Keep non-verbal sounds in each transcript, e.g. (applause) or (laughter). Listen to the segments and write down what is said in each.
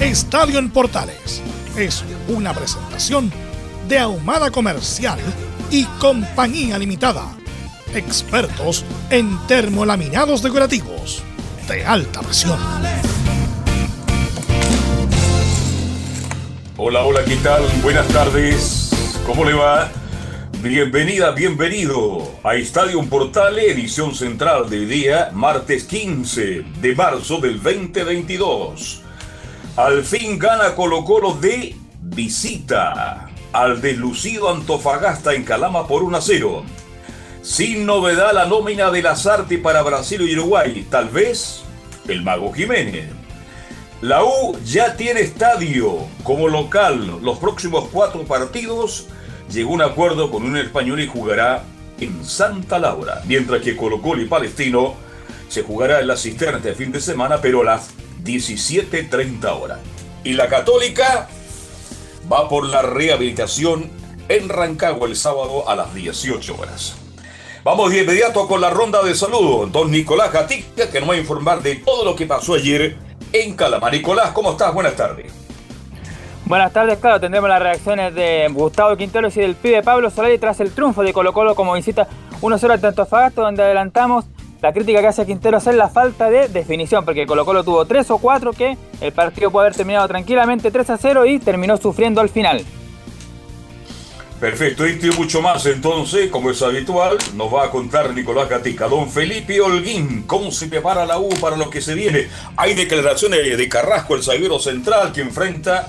Estadio en Portales es una presentación de Ahumada Comercial y Compañía Limitada. Expertos en termolaminados decorativos de alta presión. Hola, hola, ¿qué tal? Buenas tardes. ¿Cómo le va? Bienvenida, bienvenido a Estadio Portales, edición central del día, martes 15 de marzo del 2022. Al fin gana Colo Colo de visita al deslucido Antofagasta en Calama por 1 a 0. Sin novedad la nómina de Lazarte para Brasil y Uruguay, tal vez el Mago Jiménez. La U ya tiene estadio como local. Los próximos cuatro partidos llegó un acuerdo con un español y jugará en Santa Laura. Mientras que Colo Colo y Palestino se jugará en la cisterna este fin de semana, pero las 17.30 horas. Y la Católica va por la rehabilitación en Rancagua el sábado a las 18 horas. Vamos de inmediato con la ronda de saludos. Don Nicolás Gatica, que nos va a informar de todo lo que pasó ayer en Calama. Nicolás, ¿cómo estás? Buenas tardes. Buenas tardes, claro, tendremos las reacciones de Gustavo Quinteros y del pibe Pablo Solari tras el triunfo de Colo Colo como visita 1-0 al Antofagasta, donde adelantamos la crítica que hace Quinteros es la falta de definición, porque Colo Colo tuvo 3 o 4 que el partido puede haber terminado tranquilamente 3 a 0 y terminó sufriendo al final. Perfecto, y mucho más entonces, como es habitual, nos va a contar Nicolás Gatica. Don Felipe Holguín, ¿cómo se prepara la U para lo que se viene? Hay declaraciones de Carrasco, el zaguero central, que enfrenta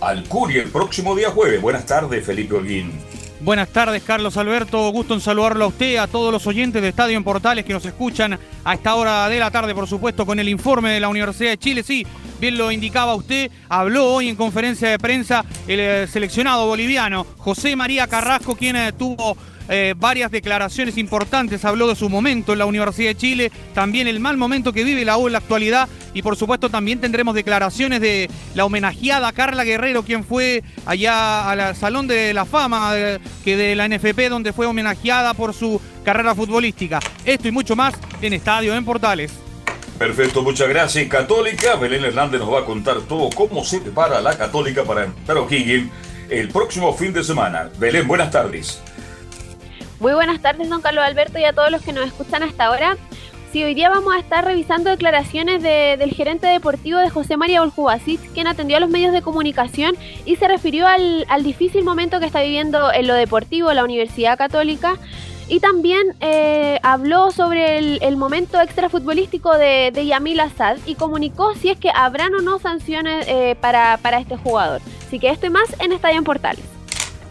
al Curi el próximo día jueves. Buenas tardes, Felipe Holguín. Buenas tardes, Carlos Alberto. Gusto en saludarlo a usted, a todos los oyentes de Estadio en Portales que nos escuchan a esta hora de la tarde, por supuesto, con el informe de la Universidad de Chile. Sí, bien lo indicaba usted, habló hoy en conferencia de prensa el eh, seleccionado boliviano José María Carrasco, quien eh, tuvo eh, varias declaraciones importantes, habló de su momento en la Universidad de Chile, también el mal momento que vive la U en la actualidad y por supuesto también tendremos declaraciones de la homenajeada Carla Guerrero, quien fue allá al Salón de la Fama que de la NFP, donde fue homenajeada por su carrera futbolística. Esto y mucho más en Estadio en Portales. Perfecto, muchas gracias. Católica, Belén Hernández nos va a contar todo cómo se prepara la Católica para entrar O'Higgins el próximo fin de semana. Belén, buenas tardes. Muy buenas tardes, don Carlos Alberto, y a todos los que nos escuchan hasta ahora. Sí, hoy día vamos a estar revisando declaraciones del gerente deportivo de José María Boljubasic, quien atendió a los medios de comunicación y se refirió al, difícil momento que está viviendo en lo deportivo la Universidad Católica. Y también eh, habló sobre el, momento extrafutbolístico de, de Yamil Assad y comunicó si es que habrán o no sanciones eh, para, para este jugador. Así que esto y más en Estadio en Portales.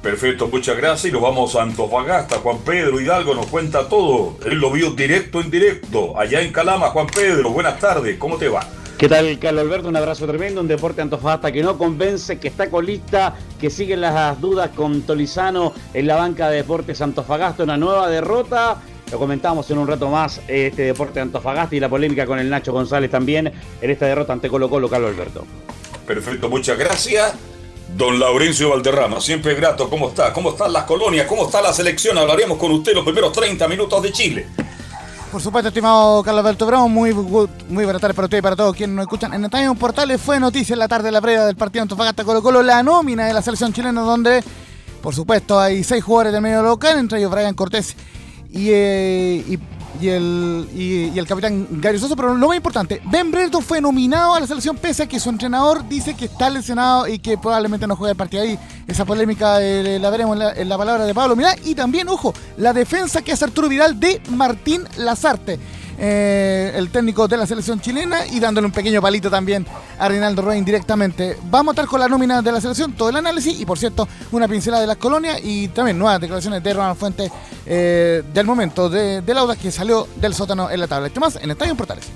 Perfecto, muchas gracias. Y nos vamos a Antofagasta. Juan Pedro Hidalgo nos cuenta todo. Él lo vio directo en directo. Allá en Calama, Juan Pedro, buenas tardes. ¿Cómo te va? ¿Qué tal, Carlos Alberto? Un abrazo tremendo. Un deporte Antofagasta que no convence, que está colista, que siguen las dudas con Tolizano en la banca de Deportes Antofagasta. Una nueva derrota. Lo comentamos en un rato más, este deporte Antofagasta y la polémica con el Nacho González también en esta derrota ante Colo Colo, Carlos Alberto. Perfecto, muchas gracias. Don Laurencio Valderrama, siempre grato, ¿cómo está? ¿Cómo están las colonias? ¿Cómo está la selección? Hablaríamos con usted los primeros 30 minutos de Chile. Por supuesto, estimado Carlos Alberto Brown, muy, muy buenas tardes para usted y para todos quienes nos escuchan. En el Portales fue noticia en la tarde de la previa del partido Antofagasta Colo Colo, la nómina de la selección chilena, donde, por supuesto, hay seis jugadores del medio local, entre ellos Brian Cortés y, eh, y el, y, el capitán Gary Sosa, pero lo más importante, Ben Brereton fue nominado a la selección pese a que su entrenador dice que está lesionado y que probablemente no juegue el partido ahí. Esa polémica la veremos en la, palabra de Pablo Mirá. Y también, ojo, la defensa que hace Arturo Vidal de Martín Lazarte. Eh, el técnico de la selección chilena y dándole un pequeño palito también a Reinaldo Rein directamente. Vamos a estar con la nómina de la selección, todo el análisis y por cierto una pincelada de las colonias y también nuevas declaraciones de Ronald Fuentes eh, del momento de, de Lauda que salió del sótano en la tabla. Este más en Estadio Portales.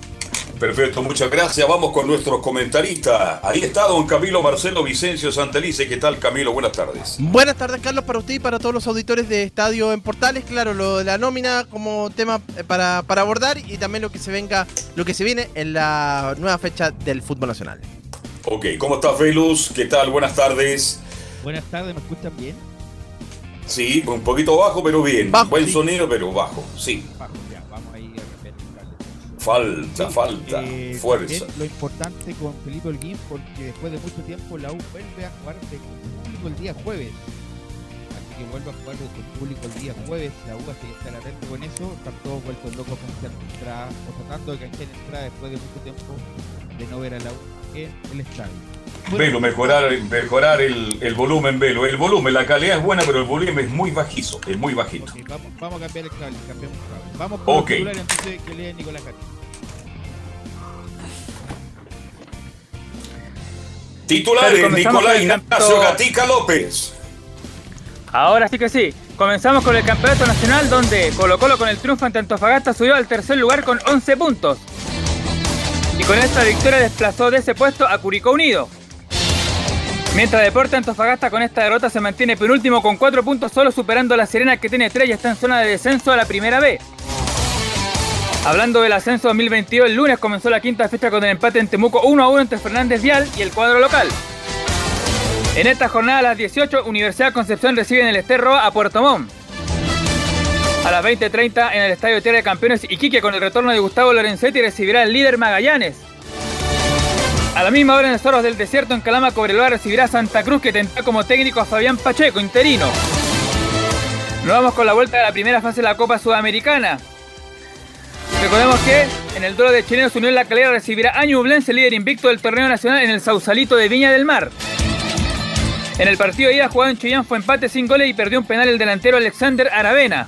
Perfecto, muchas gracias. Vamos con nuestros comentaristas. Ahí está don Camilo Marcelo Vicencio Santelice. ¿Qué tal, Camilo? Buenas tardes. Buenas tardes, Carlos, para usted y para todos los auditores de Estadio en Portales. Claro, lo de la nómina como tema eh, para, para abordar y también lo que se venga, lo que se viene en la nueva fecha del fútbol nacional. Ok, ¿cómo está Felus? ¿Qué tal? Buenas tardes. Buenas tardes, ¿me escuchan bien? Sí, un poquito bajo, pero bien. Buen sonido, pero bajo, sí. Falta, falta, eh, fuerza. Lo importante con Felipe Holguín, porque después de mucho tiempo la U vuelve a jugar de público el día jueves. Así que vuelve a jugar con público el día jueves. La U hace que estar atento con eso. Están todos vueltos locos con entrada o tratando de canjear entrada después de mucho tiempo de no ver a la U en el estadio. Velo, mejorar, mejorar el, el, volumen, Velo. El volumen, la calidad es buena, pero el volumen es muy bajizo, es muy bajito. vamos, vamos, a cambiar el cable, cambiamos el cable. Vamos con okay. el entonces que lee Nicolás Titulares, Nicolás Ignacio Gatica López. Ahora sí que sí. Comenzamos con el Campeonato Nacional donde Colo Colo con el triunfo ante Antofagasta subió al tercer lugar con 11 puntos. Y con esta victoria desplazó de ese puesto a Curicó Unido. Mientras Deporte Antofagasta con esta derrota se mantiene penúltimo con 4 puntos solo superando a la Serena que tiene 3 y está en zona de descenso a la primera B. Hablando del ascenso 2022, el lunes comenzó la quinta fecha con el empate en Temuco 1 a 1 entre Fernández Vial y el cuadro local. En esta jornada a las 18, Universidad Concepción recibe en el Esterro a Puerto Montt. A las 20.30 en el Estadio Tierra de Campeones Iquique con el retorno de Gustavo Lorenzetti recibirá al líder Magallanes. A la misma hora en el Zorros del Desierto en Calama Cobreloa recibirá Santa Cruz que tendrá como técnico a Fabián Pacheco, interino. Nos vamos con la vuelta de la primera fase de la Copa Sudamericana. Recordemos que en el duelo de chilenos Unión La Calera recibirá a Ñublense, líder invicto del torneo nacional en el Sausalito de Viña del Mar. En el partido de ida jugado en Chillán fue empate sin goles y perdió un penal el delantero Alexander Aravena.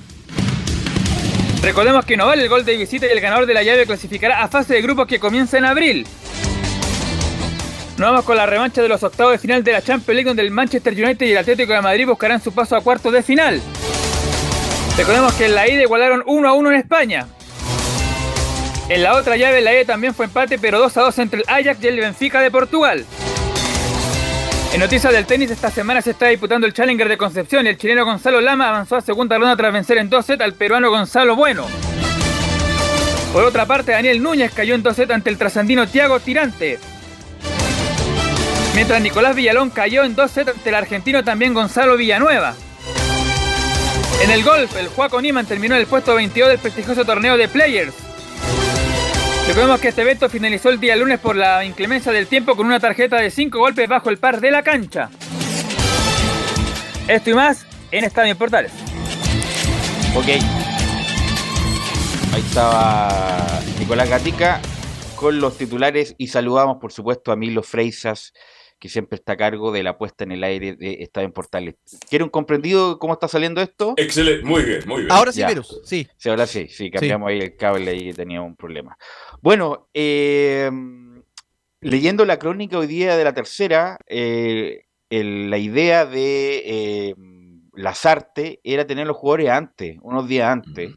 Recordemos que no vale el gol de visita y el ganador de la llave clasificará a fase de grupos que comienza en abril. Nos vamos con la revancha de los octavos de final de la Champions League donde el Manchester United y el Atlético de Madrid buscarán su paso a cuartos de final. Recordemos que en la ida igualaron 1 a 1 en España. En la otra llave, la E también fue empate, pero 2 a 2 entre el Ajax y el Benfica de Portugal. En noticias del tenis, esta semana se está disputando el Challenger de Concepción y el chileno Gonzalo Lama avanzó a segunda ronda tras vencer en 2 sets al peruano Gonzalo Bueno. Por otra parte, Daniel Núñez cayó en 2 sets ante el trasandino Tiago Tirante. Mientras Nicolás Villalón cayó en 2 sets ante el argentino también Gonzalo Villanueva. En el golf, el Juaco Niman terminó en el puesto 22 del prestigioso torneo de Players. Recordemos que este evento finalizó el día lunes por la inclemencia del tiempo con una tarjeta de 5 golpes bajo el par de la cancha. Esto y más en Estadio Portales. Ok. Ahí estaba Nicolás Gatica con los titulares y saludamos por supuesto a Milo Freisas que siempre está a cargo de la puesta en el aire de Estadio en Portales. ¿Quiere un comprendido cómo está saliendo esto? Excelente, muy bien, muy bien. Ahora sí, Virus, sí. Sí, ahora sí, sí, cambiamos ahí el cable y tenía un problema. Bueno, eh, leyendo la crónica hoy día de la tercera, eh, la idea de eh, Lazarte era tener los jugadores antes, unos días antes.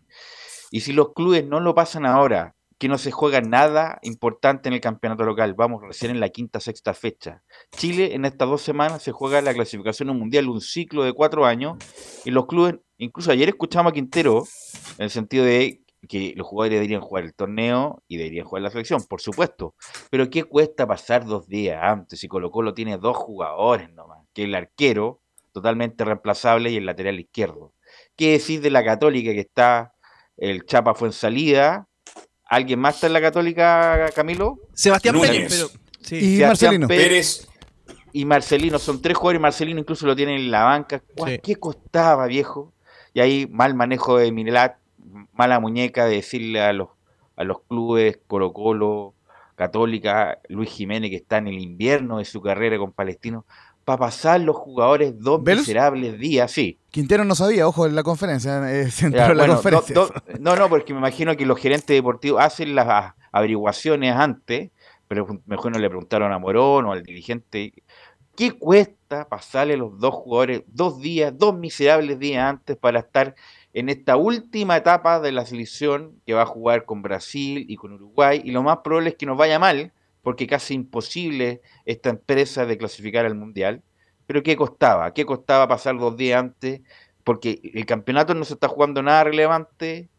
Y si los clubes no lo pasan ahora, que no se juega nada importante en el campeonato local. Vamos recién en la quinta, sexta fecha. Chile en estas dos semanas se juega la clasificación mundial, un ciclo de cuatro años, y los clubes, incluso ayer escuchamos a Quintero, en el sentido de que los jugadores deberían jugar el torneo y deberían jugar la selección, por supuesto. Pero ¿qué cuesta pasar dos días antes si Colo Colo tiene dos jugadores nomás? Que el arquero, totalmente reemplazable, y el lateral izquierdo. ¿Qué decir de la Católica que está el Chapa fue en salida, ¿Alguien más está en la Católica, Camilo? Sebastián Pérez. Pero, sí. Y Marcelino. Pérez, Y Marcelino, son tres jugadores, Marcelino incluso lo tiene en la banca. ¿Qué costaba, viejo? Y ahí mal manejo de Minelat, mala muñeca de decirle a los, a los clubes Colo Colo, Católica, Luis Jiménez, que está en el invierno de su carrera con Palestino, para pasar los jugadores dos miserables días, sí. Quintero no sabía, ojo, en la conferencia, eh, (laughs) la conferencia. no, no, porque me imagino que los gerentes deportivos hacen las averiguaciones antes, pero mejor no le preguntaron a Morón o al dirigente, ¿qué cuesta pasarle los dos jugadores dos días, dos miserables días antes para estar en esta última etapa de la selección que va a jugar con Brasil y con Uruguay? Y lo más probable es que nos vaya mal, porque casi imposible esta empresa de clasificar al Mundial. Pero ¿qué costaba? ¿Qué costaba pasar dos días antes? Porque el campeonato no se está jugando nada relevante,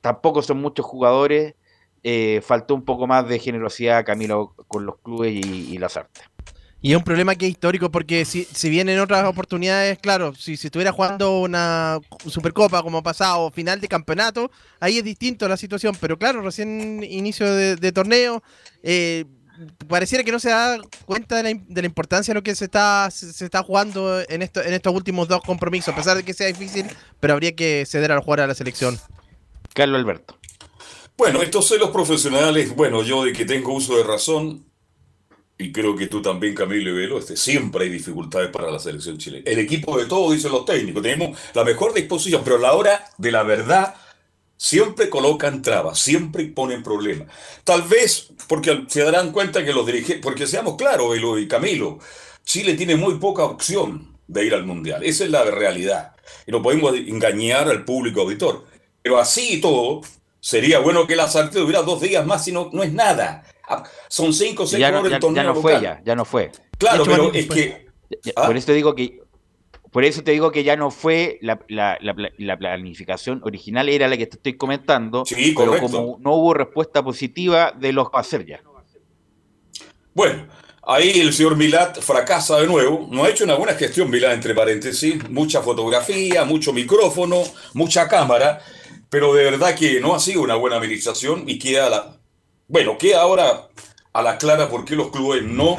tampoco son muchos jugadores, eh, faltó un poco más de generosidad Camilo con los clubes y, las artes. Y es un problema que es histórico porque si, si bien en otras oportunidades, claro, si, si estuviera jugando una Supercopa como pasado, final de campeonato, ahí es distinto la situación, pero claro, recién inicio de, torneo, eh, pareciera que no se da cuenta de la, importancia de lo que se está, se, está jugando en, esto, en estos últimos dos compromisos, a pesar de que sea difícil, pero habría que ceder al jugar a la selección. Carlos Alberto. Bueno, estos celos profesionales, bueno, yo de que tengo uso de razón, y creo que tú también, Camilo y Velo, este, siempre hay dificultades para la selección chilena. El equipo de todo, dicen los técnicos, tenemos la mejor disposición, pero a la hora de la verdad siempre colocan trabas, siempre ponen problemas. Tal vez porque se darán cuenta que los dirigentes, porque seamos claros, Velo y Camilo, Chile tiene muy poca opción de ir al Mundial. Esa es la realidad. Y no podemos engañar al público auditor. Pero así y todo, sería bueno que la Sartre hubiera dos días más, si no, no es nada. Ah, son cinco o seis ya no, ya, ya no fue ya, ya no fue. Claro, pero es que... ¿ah? Por eso te digo que por eso te digo que ya no fue la, planificación original, era la que te estoy comentando, sí, pero como no hubo respuesta positiva de los va a hacer ya. Bueno, ahí el señor Milat fracasa de nuevo. No ha hecho una buena gestión, Milat, entre paréntesis. Mucha fotografía, mucho micrófono, mucha cámara, pero de verdad que no ha sido una buena administración y queda la, bueno, queda ahora a la clara por qué los clubes no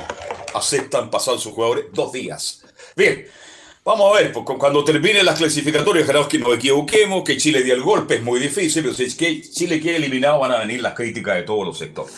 aceptan pasar sus jugadores dos días. Bien, vamos a ver, pues, cuando terminen las clasificatorias, ojalá que nos equivoquemos, que Chile dio el golpe, es muy difícil, pero si es que Chile quede eliminado van a venir las críticas de todos los sectores.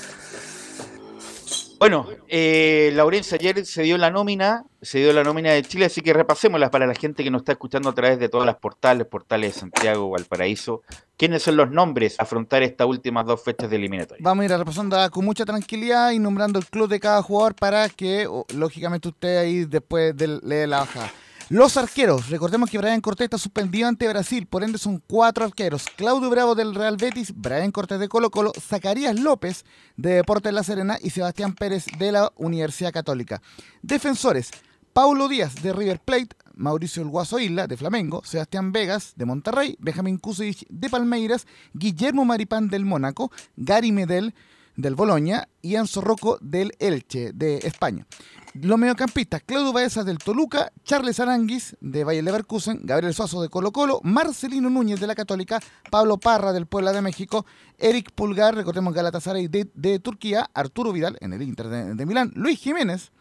Bueno, eh, ayer se dio la nómina, se dio la nómina de Chile, así que repasémosla para la gente que nos está escuchando a través de todas las portales, portales de Santiago, Valparaíso. ¿Quiénes son los nombres a afrontar estas últimas dos fechas de eliminatoria? Vamos a ir repasando con mucha tranquilidad y nombrando el club de cada jugador para que, lógicamente, usted ahí después de, lee la baja. Los arqueros, recordemos que Brian Cortés está suspendido ante Brasil, por ende son cuatro arqueros. Claudio Bravo del Real Betis, Brian Cortés de Colo Colo, Zacarías López de Deportes La Serena y Sebastián Pérez de la Universidad Católica. Defensores, Paulo Díaz de River Plate, Mauricio El Guaso Isla de Flamengo, Sebastián Vegas de Monterrey, Benjamín Kusevich de Palmeiras, Guillermo Maripán del Mónaco, Gary Medel del Boloña y Anzo Rocco del Elche de España. Los mediocampistas, Claudio Baezas del Toluca, Charles Aranguis de Valle Leverkusen, Gabriel Suazo de Colo Colo, Marcelino Núñez de la Católica, Pablo Parra del Puebla de México, Eric Pulgar, recordemos Galatasaray de, de Turquía, Arturo Vidal en el Inter de Milán, Luis Jiménez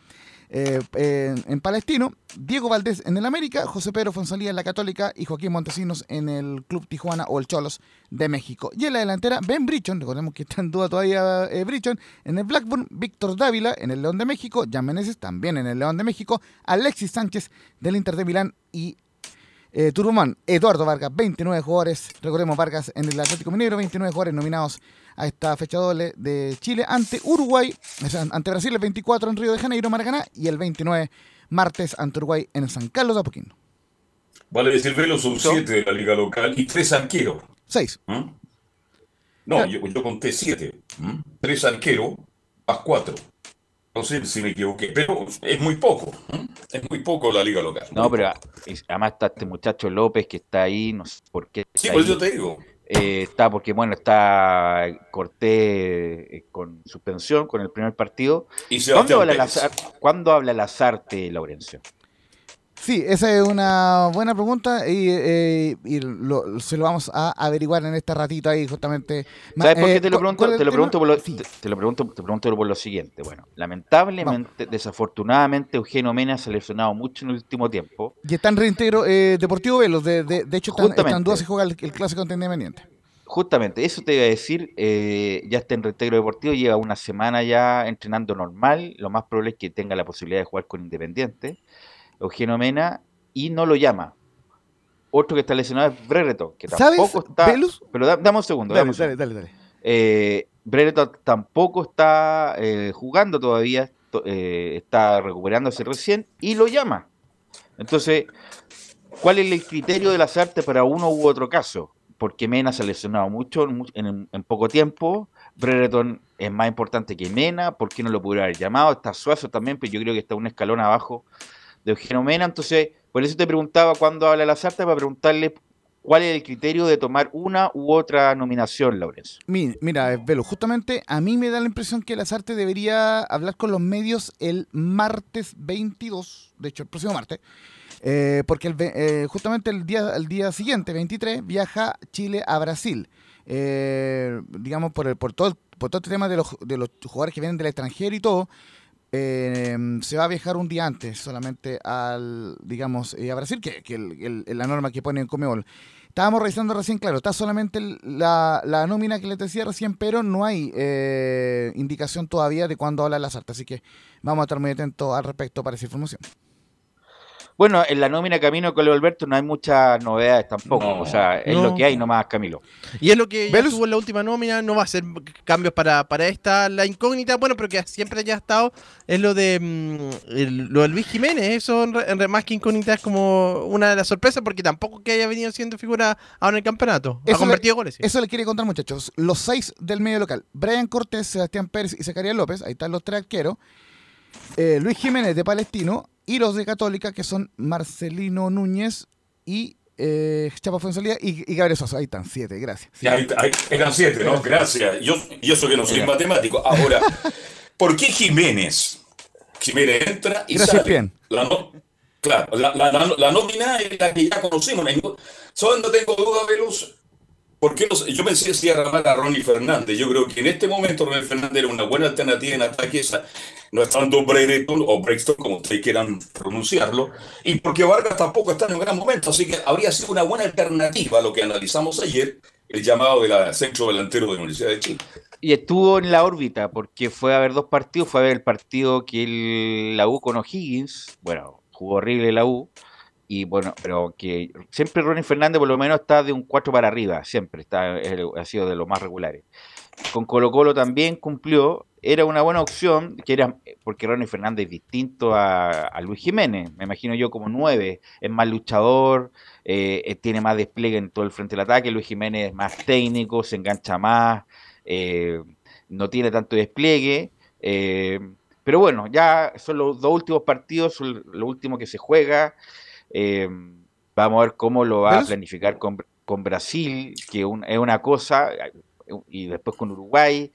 eh, en Palestino, Diego Valdés en el América, José Pedro Fonsalía en la Católica y Joaquín Montesinos en el Club Tijuana o el Cholos de México. Y en la delantera, Ben Brichon, recordemos que está en duda todavía eh, Brichon, en el Blackburn, Víctor Dávila en el León de México, Jan Meneses también en el León de México, Alexis Sánchez del Inter de Milán y eh, Turbomán, Eduardo Vargas, 29 jugadores, recordemos Vargas en el Atlético Minero, 29 jugadores nominados a esta fecha doble de Chile ante Uruguay, ante Brasil el 24 en Río de Janeiro, Maracaná, y el 29 martes ante Uruguay en San Carlos de Apoquindo. Vale decir, Velo son 7 de la liga local y 3 arqueros. 6. ¿Mm? No, yo, conté 7. 3 ¿Mm? arqueros más 4. No sé si me equivoqué, pero es muy poco. ¿Mm? Es muy poco la liga local. No, pero además está este muchacho López que está ahí, no sé por qué. Sí, pues yo te digo. Eh, está porque, bueno, está Cortés eh, con suspensión con el primer partido. ¿Cuándo habla, Lazar, ¿Cuándo habla Lazarte, Laurencio? Sí, esa es una buena pregunta y, eh, y lo- se lo vamos a averiguar en este ratito ahí justamente. ¿Sabes por qué te lo ¿cu- pregunto? Te lo pregunto por lo, Sí. te, te lo pregunto, te pregunto por lo siguiente. Bueno, lamentablemente, desafortunadamente, Eugenio Mena se ha lesionado mucho en el último tiempo. Y está en reintegro eh, Deportivo Velos, de, de, de hecho están, están dudas si juega el, el clásico ante Independiente. Justamente, eso te iba a decir, eh, ya está en reintegro deportivo, lleva una semana ya entrenando normal, lo más probable es que tenga la posibilidad de jugar con Independiente, Eugenio Mena, y no lo llama. Otro que está lesionado es Brereton, que ¿Sabes, tampoco está... Velus? Pero da- dame un segundo, dame Dale, un segundo. dale, dale, dale. Eh, Brereton tampoco está eh, jugando todavía, to- eh, está recuperándose recién y lo llama. Entonces, ¿cuál es el criterio de las artes para uno u otro caso? Porque Mena se ha lesionado mucho en, mu- en- en poco tiempo. Brereton es más importante que Mena. ¿Por qué no lo pudiera haber llamado? Está Suazo también, pero yo creo que está un escalón abajo de Eugenio Mena. Entonces, por eso te preguntaba cuándo habla artes, para preguntarle cuál es el criterio de tomar una u otra nominación, Lorenzo. Mi- Mira, eh, Velo, justamente a mí me da la impresión que artes debería hablar con los medios el martes 22, de hecho el próximo martes, eh, porque el eh, justamente el día, el día siguiente, 23, viaja Chile a Brasil. Eh, digamos, por, el, por, todo, por todo este tema de los, de los jugadores que vienen del extranjero y todo, eh, se va a viajar un día antes solamente al, digamos, eh, a Brasil, que, que el- la norma que pone en Comebol. Estábamos revisando recién, claro, está solamente la, la nómina que les decía recién, pero no hay eh, indicación todavía de cuándo habla las artes, así que vamos a estar muy atentos al respecto para esa información. Bueno, en la nómina Camino con Leo Alberto no hay muchas novedades tampoco. No. o sea, es No. lo que hay nomás, Camilo. Y es lo que ya ¿Velus? estuvo en la última nómina, no va a ser cambios para, para esta. La incógnita, bueno, pero que siempre ya ha estado, es lo de mm, el- lo de Luis Jiménez. Eso en, en más que incógnita es como una de las sorpresas, porque tampoco que haya venido siendo figura ahora en el campeonato. Eso ha convertido goles. sí. Eso le quiere contar, muchachos. Los seis del medio local: Brian Cortés, Sebastián Pérez y Zacarías López. Ahí están los tres arqueros. Eh, Luis Jiménez de Palestino y los de Católica, que son Marcelino Núñez y eh, Chapa Fuenzalía y, y Gabriel Sosa. Ahí están, siete, gracias. Ya, ahí- ahí- eran siete, ¿no? Gracias. Yo, y eso que no soy Mira. matemático. Ahora, ¿por qué Jiménez? Jiménez entra y Gracias, sale. bien. La no- claro, la, la, la- la nómina es la que ya conocimos. Ningún- ¿Saben? No tengo duda, Velus. ¿Por qué no sé? Yo pensé si iba a Ronnie Fernández. Yo creo que en este momento Ronnie Fernández era una buena alternativa en ataque. No estando Brereton o Brexton, como ustedes quieran pronunciarlo. Y porque Vargas tampoco está en un gran momento. Así que habría sido una buena alternativa a lo que analizamos ayer, el llamado de la centro delantero de la Universidad de Chile. Y estuvo en la órbita porque fue a ver dos partidos. Fue a ver el partido que el- la U con O'Higgins. Bueno, jugó horrible la U. Y bueno, pero que siempre Ronnie Fernández por lo menos está de un 4 para arriba. Siempre está, ha sido de los más regulares. Con Colo Colo también cumplió. Era una buena opción, que era porque Ronnie Fernández es distinto a, Luis Jiménez. Me imagino yo como 9. Es más luchador, eh, eh, tiene más despliegue en todo el frente del ataque. Luis Jiménez es más técnico, se engancha más. eh, no tiene tanto despliegue. pero bueno, ya son los dos últimos partidos, son lo último que se juega. Eh, vamos a ver cómo lo va a planificar con, con Brasil, que un- es una cosa, y después con Uruguay.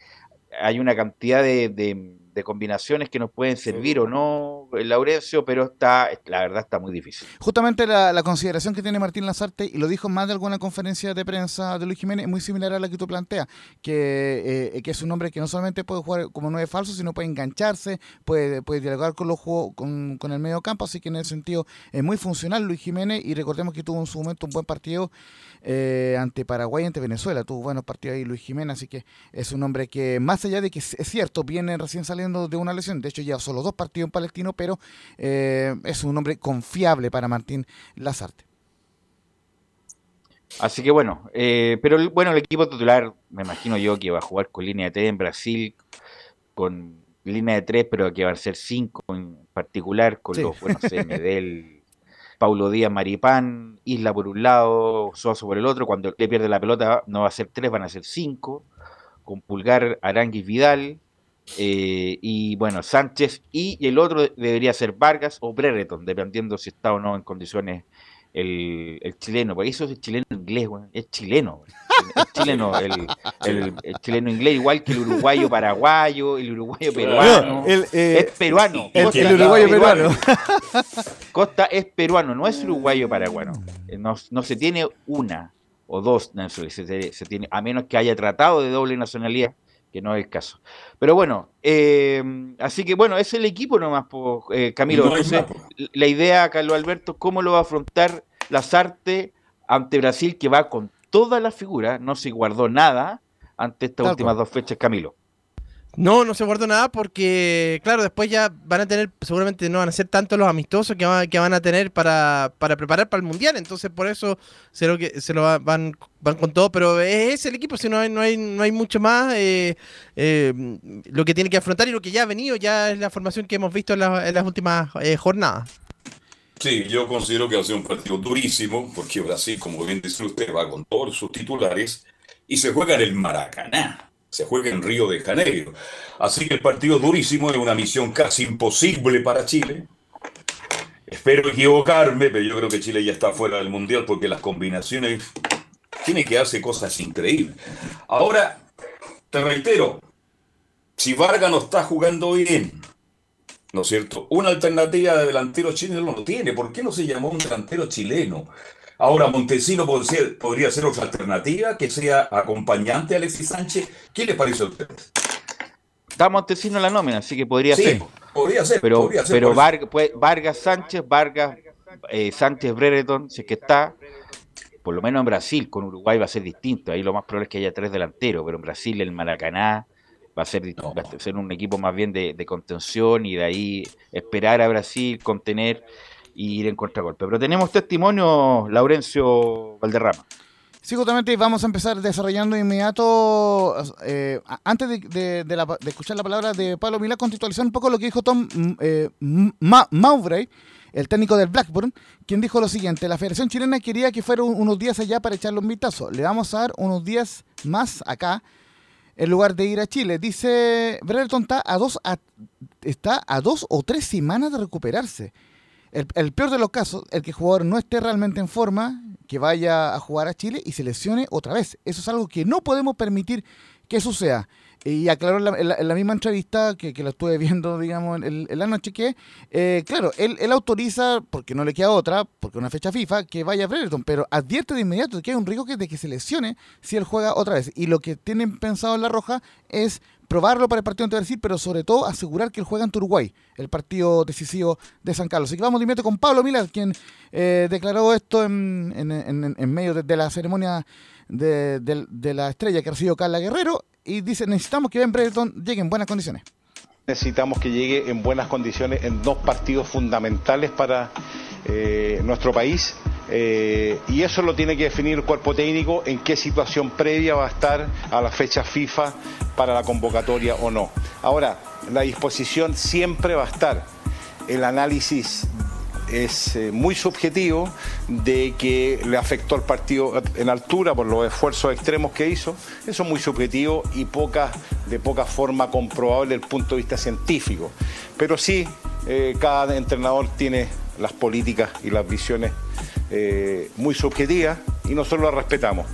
Hay una cantidad de, de- de combinaciones que nos pueden servir o no, Laurencio, pero está, la verdad está muy difícil. Justamente la, la consideración que tiene Martín Lazarte, y lo dijo en más de alguna conferencia de prensa de Luis Jiménez, es muy similar a la que tú planteas, que, eh, que es un hombre que no solamente puede jugar como nueve falso, sino puede engancharse, puede, puede dialogar con, los juegos, con, con el medio campo, así que en ese sentido es muy funcional Luis Jiménez, y recordemos que tuvo en su momento un buen partido eh, ante Paraguay, ante Venezuela, tuvo buenos partidos ahí Luis Jiménez, así que es un hombre que más allá de que es cierto, viene recién saliendo de una lesión, de hecho lleva solo dos partidos en Palestino, pero eh, es un hombre confiable para Martín Lazarte. Así que bueno, eh, pero bueno, el equipo titular, me imagino yo que va a jugar con línea de 3 en Brasil, con línea de 3, pero que va a ser 5 en particular, con Sí. los, bueno, no sé, Medel, Paulo Díaz, Maripán, Isla por un lado, Soso por el otro, cuando le pierde la pelota no va a ser 3, van a ser 5, con Pulgar, Aranguis, Vidal, eh, y bueno, Sánchez, y el otro debería ser Vargas o Brereton, dependiendo si está o no en condiciones el, el chileno, por eso es chileno inglés, es chileno. Es chileno, el, (laughs) el- el chileno inglés, igual que el uruguayo paraguayo, el uruguayo peruano. No, el, eh, es peruano. el- Costa el es uruguayo peruano. Costa es peruano, no es uruguayo paraguano. Eh, No, no se tiene una o dos nacionalidades, se, se tiene, a menos que haya tratado de doble nacionalidad, que no es el caso. Pero bueno, eh, así que bueno, es el equipo nomás, po, eh, Camilo. No Entonces, la idea, Carlos Alberto, cómo lo va a afrontar Lazarte ante Brasil, que va con todas las figuras, no se guardó nada ante estas Tal últimas cual. dos fechas, Camilo. No, no se guardó nada porque, claro, después ya van a tener, seguramente no van a ser tantos los amistosos que, va- que van a tener para, para preparar para el Mundial, entonces por eso se lo, que, se lo va- van, van con todo, pero es el equipo, si no hay, no hay, no hay mucho más, eh, eh, lo que tiene que afrontar y lo que ya ha venido, ya es la formación que hemos visto en, la- en las últimas eh, jornadas. Sí, yo considero que va a ser un partido durísimo, porque Brasil, como bien dice usted, va con todos sus titulares y se juega en el Maracaná, se juega en Río de Janeiro. Así que el partido durísimo es una misión casi imposible para Chile. Espero equivocarme, pero yo creo que Chile ya está fuera del Mundial porque las combinaciones tiene que hacer cosas increíbles. Ahora, te reitero, si Vargas no está jugando bien, ¿no es cierto? Una alternativa de delantero chileno no tiene. ¿Por qué no se llamó un delantero chileno? Ahora, Montesino podría ser, podría ser otra alternativa que sea acompañante a Alexis Sánchez. ¿Qué le parece a usted? Está Montesino en la nómina, así que podría Sí, ser. podría ser. Pero, podría ser, pero. Vargas, pues, Vargas Sánchez, Vargas eh, Sánchez Brereton, si es que está, por lo menos en Brasil, con Uruguay va a ser distinto. Ahí lo más probable es que haya tres delanteros, pero en Brasil el Maracaná va a ser, No. va a ser un equipo más bien de, de contención y de ahí esperar a Brasil, contener y ir en contragolpe. Pero tenemos testimonio, Laurencio Valderrama. Sí, justamente vamos a empezar desarrollando de inmediato, eh, antes de, escuchar la palabra de Pablo Milá, contextualizar un poco lo que dijo Tom mm, eh, M- Ma- Mowbray, el técnico del Blackburn, quien dijo lo siguiente, la Federación Chilena quería que fuera un- unos días allá para echarle un vistazo, le vamos a dar unos días más acá, en lugar de ir a Chile. Dice, Brereton está a dos, está a dos o tres semanas de recuperarse. El, peor de los casos, el que el jugador no esté realmente en forma, que vaya a jugar a Chile y se lesione otra vez. Eso es algo que no podemos permitir que suceda. Y aclaró en la, misma entrevista que, que la estuve (laughs) viendo, digamos, en, la noche, que, eh, claro, él, él autoriza, porque no le queda otra, porque una fecha FIFA, que vaya a Brereton, pero advierte de inmediato que hay un riesgo que- de que se lesione si él juega otra vez. Y lo que tienen pensado en La Roja es probarlo para el partido ante Brasil, pero sobre todo asegurar que él juega ante Uruguay, el partido decisivo de San Carlos. Así que vamos de inmediato con Pablo Milad, quien eh, declaró esto en, en- en- medio de, la ceremonia de, la estrella que recibió Carla Guerrero y dice, necesitamos que Ben Brereton llegue en buenas condiciones. Necesitamos que llegue en buenas condiciones en dos partidos fundamentales para eh, nuestro país eh, y eso lo tiene que definir el cuerpo técnico en qué situación previa va a estar a la fecha FIFA para la convocatoria o no. Ahora, la disposición siempre va a estar. El análisis es eh, muy subjetivo de que le afectó al partido en altura por los esfuerzos extremos que hizo. Eso es muy subjetivo y poca, de poca forma comprobable desde el punto de vista científico. Pero sí, eh, cada entrenador tiene las políticas y las visiones eh, muy subjetivas y nosotros las respetamos.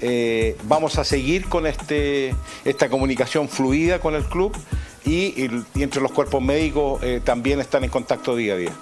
Eh, vamos a seguir con este, esta comunicación fluida con el club y, y- entre los cuerpos médicos eh, también están en contacto día a día.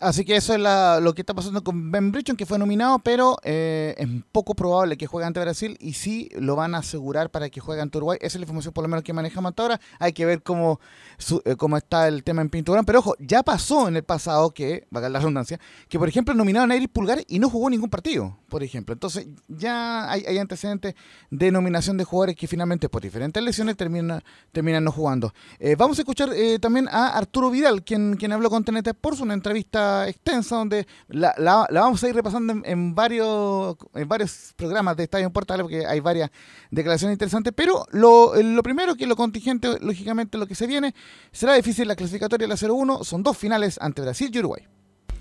Así que eso es la- lo que está pasando con Ben Brichon, que fue nominado, pero eh, es poco probable que juegue ante Brasil y sí lo van a asegurar para que juegue ante Uruguay. Esa es la información por lo menos que manejamos hasta. Hay que ver cómo, su- eh, cómo está el tema en Pinto Gran. Pero ojo, ya pasó en el pasado que, valga la redundancia, que por ejemplo nominaron a Iris Pulgar y no jugó ningún partido, por ejemplo. Entonces ya hay, hay antecedentes de nominación de jugadores que finalmente por diferentes lesiones terminan, terminan no jugando. Eh, vamos a escuchar eh, también a Arturo Vidal, quien, quien habló con TNT Sports, una entrevista extensa donde la, vamos a ir repasando en, varios, en varios programas de Estadio Portal, porque hay varias declaraciones interesantes, pero lo, lo primero que lo contingente, lógicamente lo que se viene, será difícil la clasificatoria de la 0-1, son dos finales ante Brasil y Uruguay.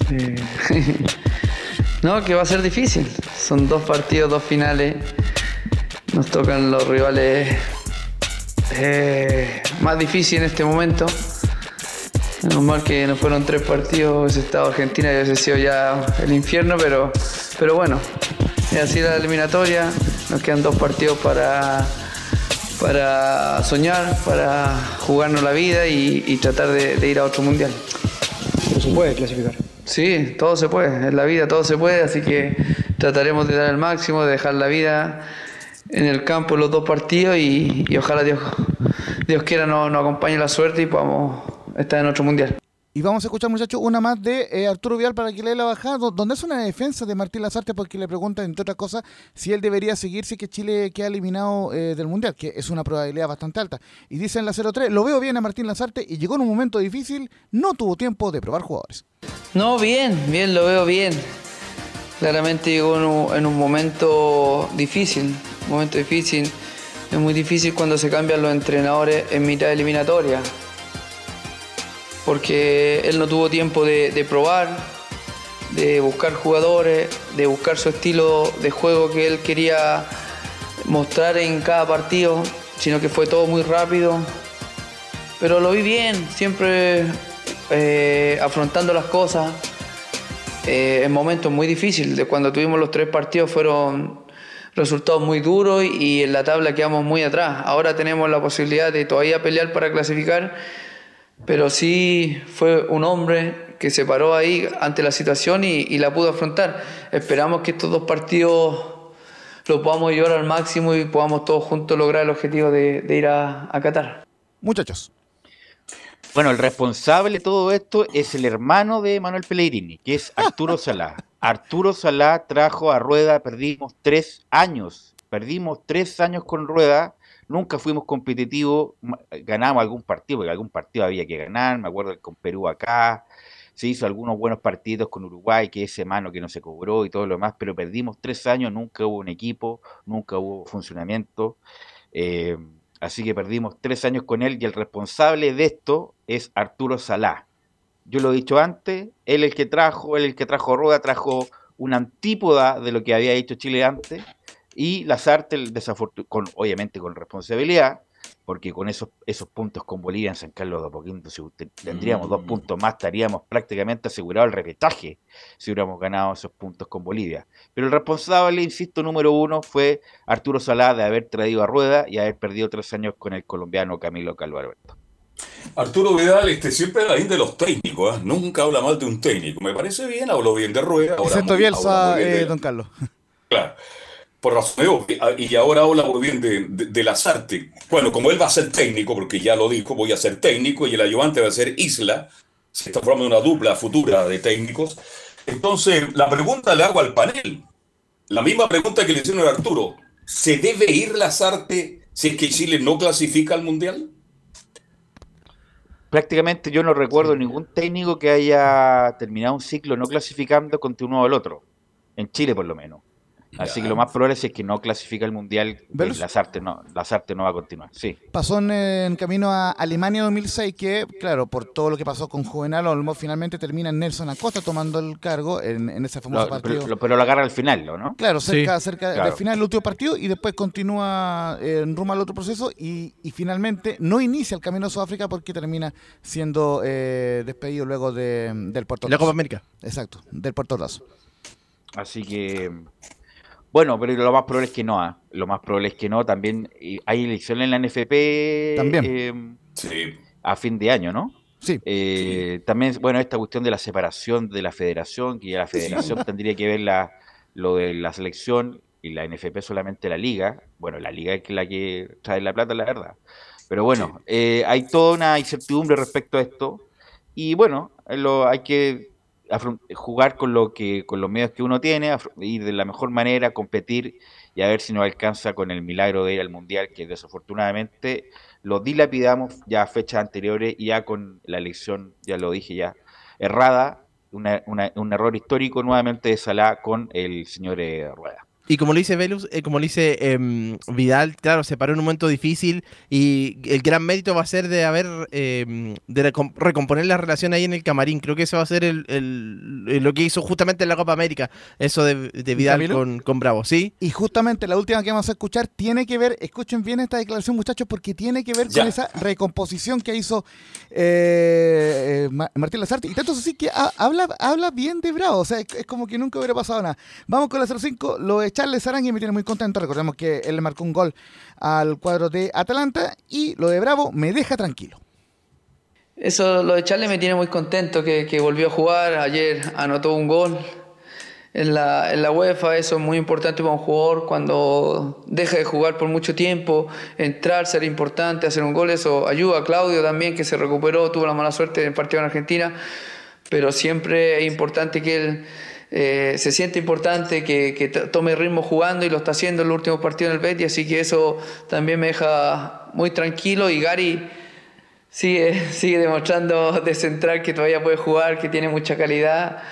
(laughs) No, que va a ser difícil. Son dos partidos, dos finales. Nos tocan los rivales eh, más difíciles en este momento. Menos mal que no fueron tres partidos, hubiese estado Argentina y hubiese sido ya el infierno, pero, pero bueno, es así la eliminatoria. Nos quedan dos partidos para, para soñar, para jugarnos la vida y, y tratar de, de ir a otro mundial. Pero se puede clasificar. Sí, todo se puede, en la vida todo se puede, así que trataremos de dar el máximo, de dejar la vida en el campo en los dos partidos y, y ojalá Dios, Dios quiera nos, nos acompañe la suerte y podamos estar en otro mundial. Y vamos a escuchar, muchachos, una más de eh, Arturo Vidal para que le dé la bajada, do- donde es una defensa de Martín Lazarte porque le preguntan, entre otras cosas, si él debería seguir si que Chile queda eliminado eh, del Mundial, que es una probabilidad bastante alta. Y dice en la 03, lo veo bien a Martín Lazarte y llegó en un momento difícil, no tuvo tiempo de probar jugadores. No, bien, bien, lo veo bien. Claramente llegó en un, en un momento difícil, un momento difícil. Es muy difícil cuando se cambian los entrenadores en mitad de eliminatoria. Porque él no tuvo tiempo de, de probar, de buscar jugadores, de buscar su estilo de juego que él quería mostrar en cada partido, sino que fue todo muy rápido. Pero lo vi bien, siempre eh, afrontando las cosas eh, en momentos muy difíciles. Cuando tuvimos los tres partidos fueron resultados muy duros y en la tabla quedamos muy atrás. Ahora tenemos la posibilidad de todavía pelear para clasificar, pero sí fue un hombre que se paró ahí ante la situación y, y la pudo afrontar. Esperamos que estos dos partidos los podamos llevar al máximo y podamos todos juntos lograr el objetivo de, de ir a, a Qatar. Muchachos. Bueno, el responsable de todo esto es el hermano de Manuel Pellegrini, que es Arturo (laughs) Salá. Arturo Salá trajo a Rueda, perdimos tres años, perdimos tres años con Rueda, nunca fuimos competitivos, ma- ganamos algún partido, porque algún partido había que ganar, me acuerdo con Perú acá, se hizo algunos buenos partidos con Uruguay, que ese mano que no se cobró y todo lo demás, pero perdimos tres años, nunca hubo un equipo, nunca hubo funcionamiento. eh, así que perdimos tres años con él y el responsable de esto es Arturo Salá. Yo lo he dicho antes, él el que trajo, él el que trajo Rueda, trajo una antípoda de lo que había hecho Chile antes y Lazarte, con, obviamente con responsabilidad, porque con esos, esos puntos con Bolivia en San Carlos de Apoquindo, si tendríamos dos puntos más, estaríamos prácticamente asegurado el repetaje si hubiéramos ganado esos puntos con Bolivia. Pero el responsable, insisto, número uno fue Arturo Salá de haber traído a Rueda y haber perdido tres años con el colombiano Camilo Calvo Alberto. Arturo Vidal este, siempre habla bien de los técnicos, ¿ah? nunca habla mal de un técnico. Me parece bien, habló bien de Rueda. Excepto Bielsa, bien de- eh, don Carlos. Claro, por razón de obvia. Y ahora habla muy bien de, de, de Lazarte. Bueno, como él va a ser técnico, porque ya lo dijo, voy a ser técnico y el ayudante va a ser Isla, se está formando una dupla futura de técnicos. Entonces, la pregunta le hago al panel. La misma pregunta que le hicieron a Arturo. ¿Se debe ir Lazarte si es que Chile no clasifica al Mundial? Prácticamente yo no recuerdo ningún técnico que haya terminado un ciclo no clasificando continuado el otro, en Chile por lo menos. Así que lo más probable es que no clasifica el mundial, ¿Velus? Lazarte no, Lazarte no va a continuar. Sí. Pasó en, en camino a Alemania 2006 que, claro, por todo lo que pasó con Juvenal Olmo, finalmente termina Nelson Acosta tomando el cargo en, en ese famoso Lo- partido. pero, lo, pero lo agarra al final, ¿no? ¿no? Claro, cerca, Sí. cerca Claro. del final del último partido y después continúa eh, en rumbo al otro proceso y, y finalmente no inicia el camino a Sudáfrica porque termina siendo eh, despedido luego de, del Puerto La. Copa América. Exacto, del Puerto Ordaz. Así que, bueno, pero lo más probable es que no. ¿ah? Lo más probable es que no. También eh, hay elecciones en la NFP También. eh, a fin de año, ¿no? Sí. Eh, también, bueno, esta cuestión de la separación de la federación, que ya la federación (laughs) tendría que ver la, lo de la selección y la NFP solamente la liga. Bueno, la liga es la que trae la plata, la verdad. Pero bueno, eh, hay toda una incertidumbre respecto a esto. Y bueno, eh, lo, hay que jugar con lo que con los medios que uno tiene, ir de la mejor manera, competir y a ver si nos alcanza con el milagro de ir al mundial, que desafortunadamente lo dilapidamos ya a fechas anteriores y ya con la elección, ya lo dije ya, errada, una- una- un error histórico nuevamente de Salah con el señor eh, Rueda. Y como lo dice Velus, eh, como lo dice em, Vidal, claro, se paró en un momento difícil y el gran mérito va a ser de haber, em, de recom- recomponer la relación ahí en el camarín. Creo que eso va a ser el, lo que hizo justamente en la Copa América, eso de, de Vidal con, con Bravo, ¿sí? Y justamente la última que vamos a escuchar tiene que ver, escuchen bien esta declaración muchachos, porque tiene que ver Ya. con esa recomposición que hizo eh, Martín Lazarte. Y tanto así que habla, habla bien de Bravo. O sea, es, como que nunca hubiera pasado nada. Vamos con la 05. Lo de Charles Arangui me tiene muy contento. Recordemos que él le marcó un gol al cuadro de Atalanta. Y lo de Bravo me deja tranquilo. Eso, lo de Charles me tiene muy contento, que, volvió a jugar. Ayer anotó un gol en la, en la UEFA, eso es muy importante para un jugador cuando deja de jugar por mucho tiempo, entrar, ser importante, hacer un gol, eso ayuda a Claudio también, que se recuperó, tuvo la mala suerte en el partido en Argentina, pero siempre es importante que él eh, se siente importante, que, tome ritmo jugando y lo está haciendo en el último partido en el Betis, así que eso también me deja muy tranquilo y Gary sigue, (laughs) sigue demostrando de central que todavía puede jugar, que tiene mucha calidad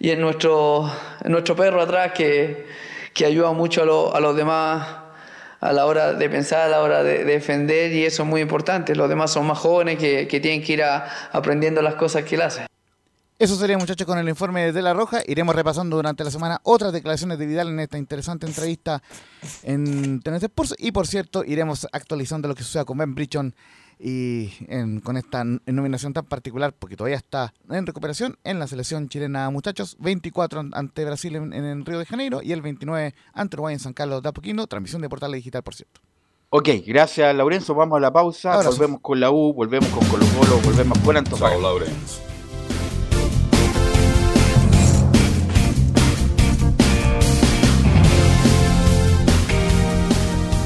y en nuestro, nuestro perro atrás que, que ayuda mucho a, a, los demás a la hora de pensar, a la hora de, defender y eso es muy importante. Los demás son más jóvenes que tienen que ir aprendiendo las cosas que él hace. Eso sería, muchachos, con el informe de La Roja. Iremos repasando durante la semana otras declaraciones de Vidal en esta interesante entrevista en Tenerife Sports. Y, por cierto, iremos actualizando lo que suceda con Ben Brichon y con esta nominación tan particular, porque todavía está en recuperación en la selección chilena, muchachos. 24 ante Brasil en, en Río de Janeiro y el 29 ante Uruguay en San Carlos de Apoquino. Transmisión de Portal Digital, por cierto. Ok, gracias Laurenzo. Vamos a la pausa. volvemos con la U, volvemos con Colo Colo, volvemos con Antofagasta.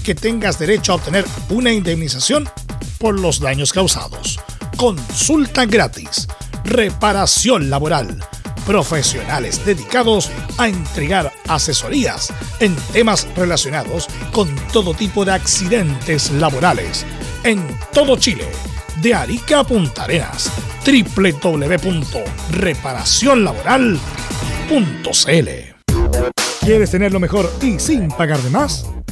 que tengas derecho a obtener una indemnización por los daños causados. Consulta gratis. Reparación laboral. Profesionales dedicados a entregar asesorías en temas relacionados con todo tipo de accidentes laborales. En todo Chile. De Arica a Punta Arenas. www.reparacionlaboral.cl ¿Quieres tener lo mejor y sin pagar de más?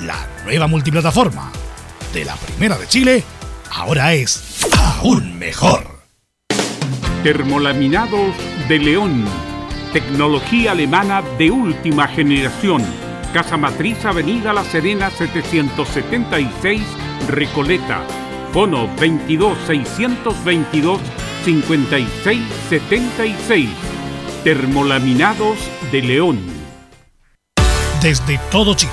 la nueva multiplataforma de la Primera de Chile ahora es aún mejor. Termolaminados de León. Tecnología alemana de última generación. Casa Matriz Avenida La Serena 776 Recoleta. Bono 22 622 5676. Termolaminados de León. Desde todo Chile.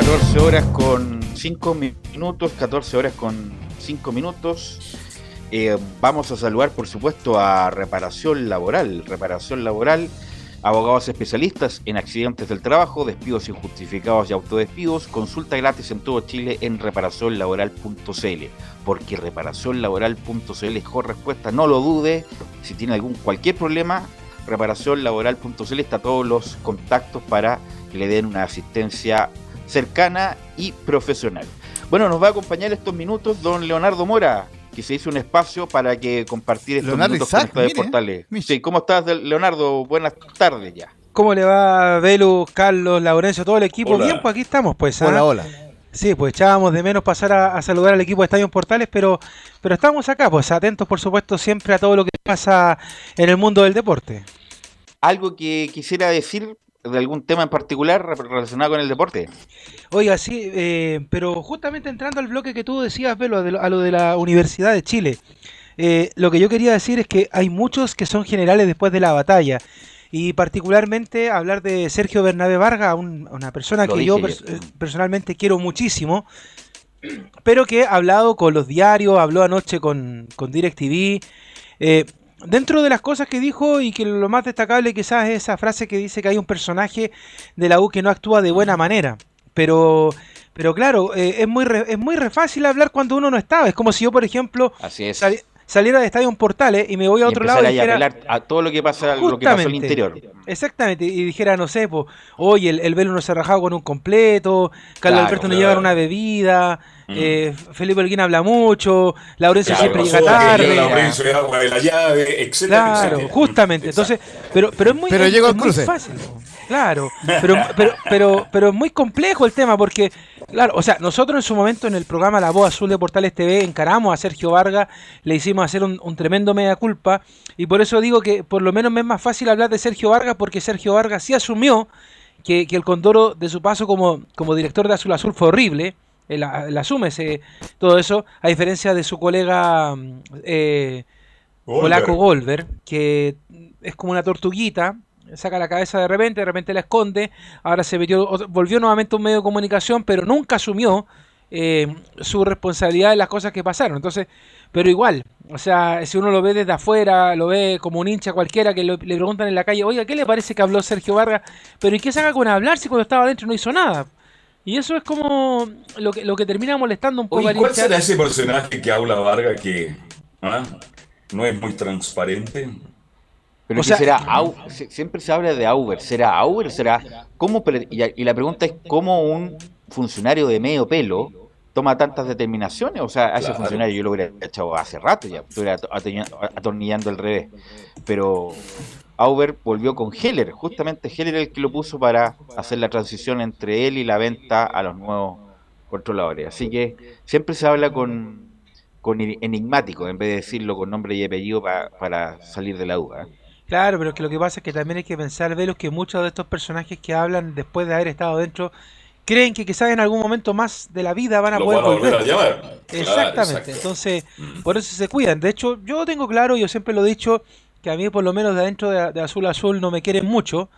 14 horas con 5 minutos, 14 horas con 5 minutos. Eh, vamos a saludar, por supuesto, a Reparación Laboral. Reparación Laboral, abogados especialistas en accidentes del trabajo, despidos injustificados y autodespidos. Consulta gratis en todo Chile en reparacionlaboral.cl. Porque reparacionlaboral.cl es mejor respuesta, no lo dude. Si tiene algún cualquier problema, reparacionlaboral.cl está todos los contactos para que le den una asistencia cercana y profesional. Bueno, nos va a acompañar estos minutos don Leonardo Mora, que se hizo un espacio para que compartir estos Leonardo minutos Isaac, con Estadio mire, Portales. Sí, ¿cómo estás, Leonardo? Buenas tardes ya. ¿Cómo le va, Velus, Carlos, Laurencio, todo el equipo? Hola. Bien, pues aquí estamos, pues. ¿ah? Hola, hola. Sí, pues echábamos de menos pasar a, a saludar al equipo de Estadio Portales, pero, pero estamos acá, pues atentos, por supuesto, siempre a todo lo que pasa en el mundo del deporte. ¿Algo que quisiera decir de algún tema en particular relacionado con el deporte? Oiga, sí, eh, pero justamente entrando al bloque que tú decías, Velo, a, lo- de la Universidad de Chile, eh, lo que yo quería decir es que hay muchos que son generales después de la batalla. Y particularmente hablar de Sergio Bernabé Vargas, un- una persona Lo que yo pers- eh, personalmente quiero muchísimo, pero que ha hablado con los diarios, habló anoche con, con DirecTV. eh, dentro de las cosas que dijo y que lo más destacable quizás es esa frase que dice que hay un personaje de la U que no actúa de buena manera. Pero, pero claro, eh, es, muy re- es muy re fácil hablar cuando uno no estaba. Es como si yo, por ejemplo, Así es. Saliera de Estadio Portales y me voy a Y otro lado empezar y a dijera, apelar a todo lo que pasa, lo que pasó en el interior. Exactamente, y dijera, no sé, pues, oye, el, el Velo no se ha rajado con un completo, Carlos Claro, Alberto no claro. lleva una bebida, Mm. eh, Felipe Alguín habla mucho, Laurencio Claro, siempre llega tarde. Laurencio de agua de la llave, etcétera, Claro, etcétera. justamente. Entonces, pero, pero es muy, Pero es- llegó es muy fácil. Claro, pero, pero, pero, pero es muy complejo el tema porque, claro, o sea, nosotros en su momento en el programa La Voz Azul de Portales TV encaramos a Sergio Vargas, le hicimos hacer un, un tremendo mea culpa y por eso digo que por lo menos me es más fácil hablar de Sergio Vargas porque Sergio Vargas sí asumió que, que el Condoro de su paso como, como director de Azul Azul fue horrible. Él, él asume ese- todo eso, a diferencia de su colega eh. Polaco Golver, que es como una tortuguita, saca la cabeza de repente, de repente la esconde, ahora se metió, volvió nuevamente a un medio de comunicación, pero nunca asumió eh, su responsabilidad en las cosas que pasaron. Entonces, pero igual, o sea, si uno lo ve desde afuera, lo ve como un hincha cualquiera que lo- le preguntan en la calle, oiga, ¿qué le parece que habló Sergio Vargas? Pero ¿y qué saca con hablar si cuando estaba adentro no hizo nada? Y eso es como lo que, lo que termina molestando un poco al ¿cuál hincha. será ese personaje que habla Vargas que ah, no es muy transparente? Pero O sea- será Au- siempre se habla de Auber, ¿será Auber? ¿Será cómo y, la pregunta es cómo un funcionario de medio pelo toma tantas determinaciones, o sea, a ese Claro. funcionario yo lo hubiera echado hace rato ya, estuviera ato- atorni- atornillando al revés. Pero Auber volvió con Heller, justamente Heller el que lo puso para hacer la transición entre él y la venta a los nuevos controladores. Así que siempre se habla con, con eni- enigmático en vez de decirlo con nombre y apellido pa- para salir de la duda. ¿eh? Claro, pero que lo que pasa es que también hay que pensar, Velos, que muchos de estos personajes que hablan después de haber estado dentro creen que quizás en algún momento más de la vida van a Lo poder van a volver a llamar. Exactamente, entonces por eso se cuidan. De hecho, yo tengo claro, yo siempre lo he dicho, que a mí por lo menos de adentro de, de Azul Azul no me quieren mucho,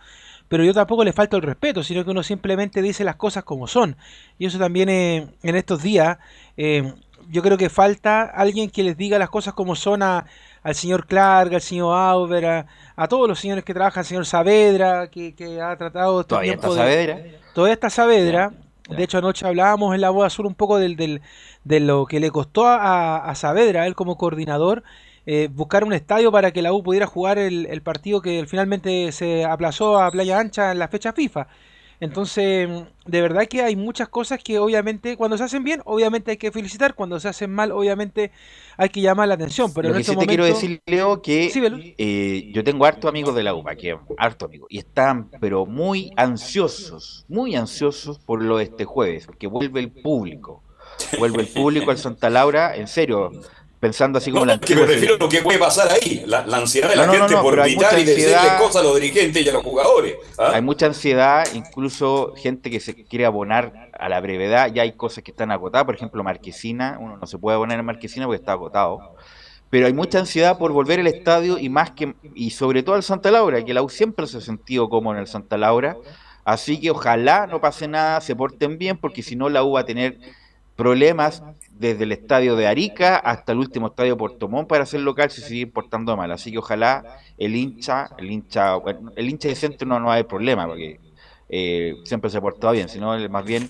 pero yo tampoco les falto el respeto, sino que uno simplemente dice las cosas como son. Y eso también eh, en estos días, eh, yo creo que falta alguien que les diga las cosas como son a, al señor Clark, al señor Auber, a, a todos los señores que trabajan, al señor Saavedra, que, que ha tratado Todavía está de- Saavedra. Todavía está Saavedra. De hecho, anoche hablábamos en la voz azul un poco del, del- de lo que le costó a, a Saavedra, él como coordinador, eh, buscar un estadio para que la U pudiera jugar el, el partido que finalmente se aplazó a Playa Ancha en la fecha FIFA. Entonces, de verdad que hay muchas cosas que obviamente cuando se hacen bien, obviamente hay que felicitar, cuando se hacen mal, obviamente hay que llamar la atención. Pero Lo en que este sí te quiero momento- decir, Leo, que Sí, eh, yo tengo hartos amigos de la UPA, que harto amigos, y están pero muy ansiosos, muy ansiosos por lo de este jueves, porque vuelve el público, vuelve el público al Santa Laura, en serio, pensando así como No, la que me refiero a lo que puede pasar ahí, la, la ansiedad de la No, no, no, gente por gritar y decirle cosas a los dirigentes y a los jugadores. ¿ah? Hay mucha ansiedad, incluso gente que se quiere abonar a la brevedad. Ya hay cosas que están agotadas, por ejemplo, Marquesina. Uno no se puede abonar en Marquesina porque está agotado. pero hay mucha ansiedad por volver al estadio y más que y sobre todo al Santa Laura, que la U siempre se ha sentido como en el Santa Laura, así que ojalá no pase nada, se porten bien, porque si no la U va a tener problemas desde el estadio de Arica hasta el último estadio Puerto Montt para ser local se sigue portando mal, así que ojalá el hincha, el hincha, bueno, el hincha de centro no, no haber problema, porque eh, siempre se ha portado bien, sino más bien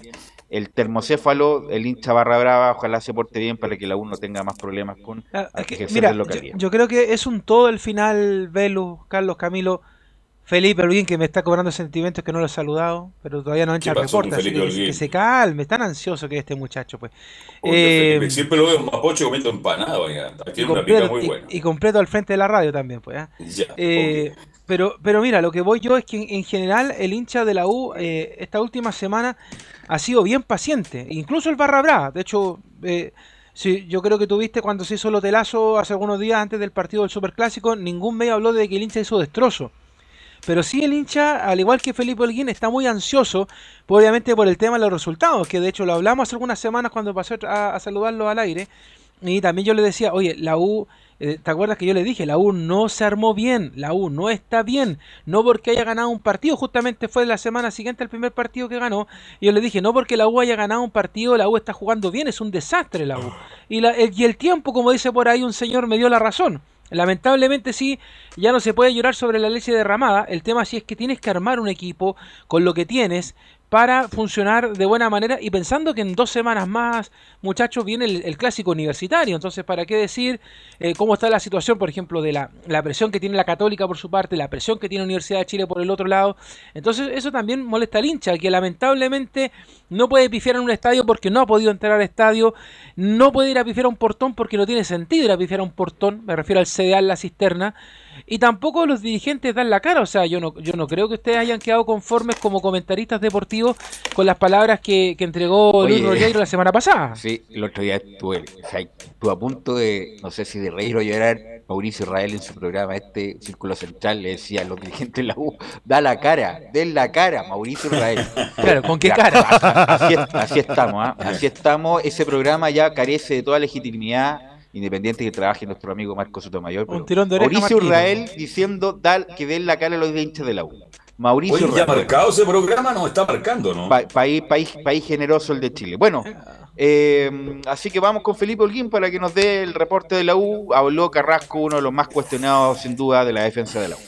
el termocéfalo, el hincha barra brava, ojalá se porte bien para que la U no tenga más problemas con Ah, es que, mira, yo, localidad. yo creo que es un todo el final, Velus, Carlos, Camilo, Felipe Holguín, que me está cobrando sentimientos que no lo he saludado, pero todavía no entra reporte, que, que se calme, tan ansioso que es este muchacho, pues. Oye, Eh, Felipe, siempre lo veo en Mapocho comiendo empanada, y, Tiene una pica completo, muy y- buena. y completo al frente de la radio también, pues. ¿ah? Ya, Eh, pero, pero mira, lo que voy yo es que en, en general el hincha de la U eh, esta última semana ha sido bien paciente, incluso el Barra Brava. De hecho, eh, sí, yo creo que tuviste cuando se hizo el hotelazo hace algunos días antes del partido del Superclásico, ningún medio habló de que el hincha hizo destrozo. Pero sí el hincha, al igual que Felipe Holguín, está muy ansioso, obviamente por el tema de los resultados, que de hecho lo hablamos hace algunas semanas cuando pasé a, a saludarlo al aire. Y también yo le decía, oye, la U, eh, ¿te acuerdas que yo le dije? La U no se armó bien, la U no está bien, no porque haya ganado un partido, justamente fue la semana siguiente el primer partido que ganó, y yo le dije, no porque la U haya ganado un partido, la U está jugando bien, es un desastre la U. Y, la- el, y el tiempo, como dice por ahí un señor, me dio la razón. Lamentablemente sí, ya no se puede llorar sobre la leche derramada. El tema sí es que tienes que armar un equipo con lo que tienes para funcionar de buena manera y pensando que en dos semanas más, muchachos, viene el, clásico universitario. Entonces, ¿para qué decir eh, cómo está la situación, por ejemplo, de la, la presión que tiene la Católica por su parte, la presión que tiene la Universidad de Chile por el otro lado? Entonces, eso también molesta al hincha, que lamentablemente no puede pifiar en un estadio porque no ha podido entrar al estadio, no puede ir a pifiar a un portón porque no tiene sentido ir a pifiar a un portón, me refiero al CDA la cisterna, y tampoco los dirigentes dan la cara, o sea, yo no, yo no creo que ustedes hayan quedado conformes como comentaristas deportivos con las palabras que, que entregó Luis Oye. Rollero la semana pasada. Sí, el otro día estuve, o sea, estuve a punto de, no sé si de reír o llorar, Mauricio Israel en su programa, este Círculo Central, le decía a los dirigentes de la U, da la cara, den la cara, Mauricio Israel. (laughs) Claro, ¿con qué cara? Así, es- así estamos, ¿ah? así estamos, ese programa ya carece de toda legitimidad, independiente que trabaje nuestro amigo Marco Sotomayor. pero Un tirón de oreja, Mauricio. Israel diciendo dal, que den la cara a los hinchas de la U. Mauricio Oye, ya marcado ese programa, nos está marcando, ¿no? Pa- país, país, país generoso el de Chile. Bueno, eh, así que vamos con Felipe Holguín para que nos dé el reporte de la U. Habló Carrasco, uno de los más cuestionados sin duda de la defensa de la U.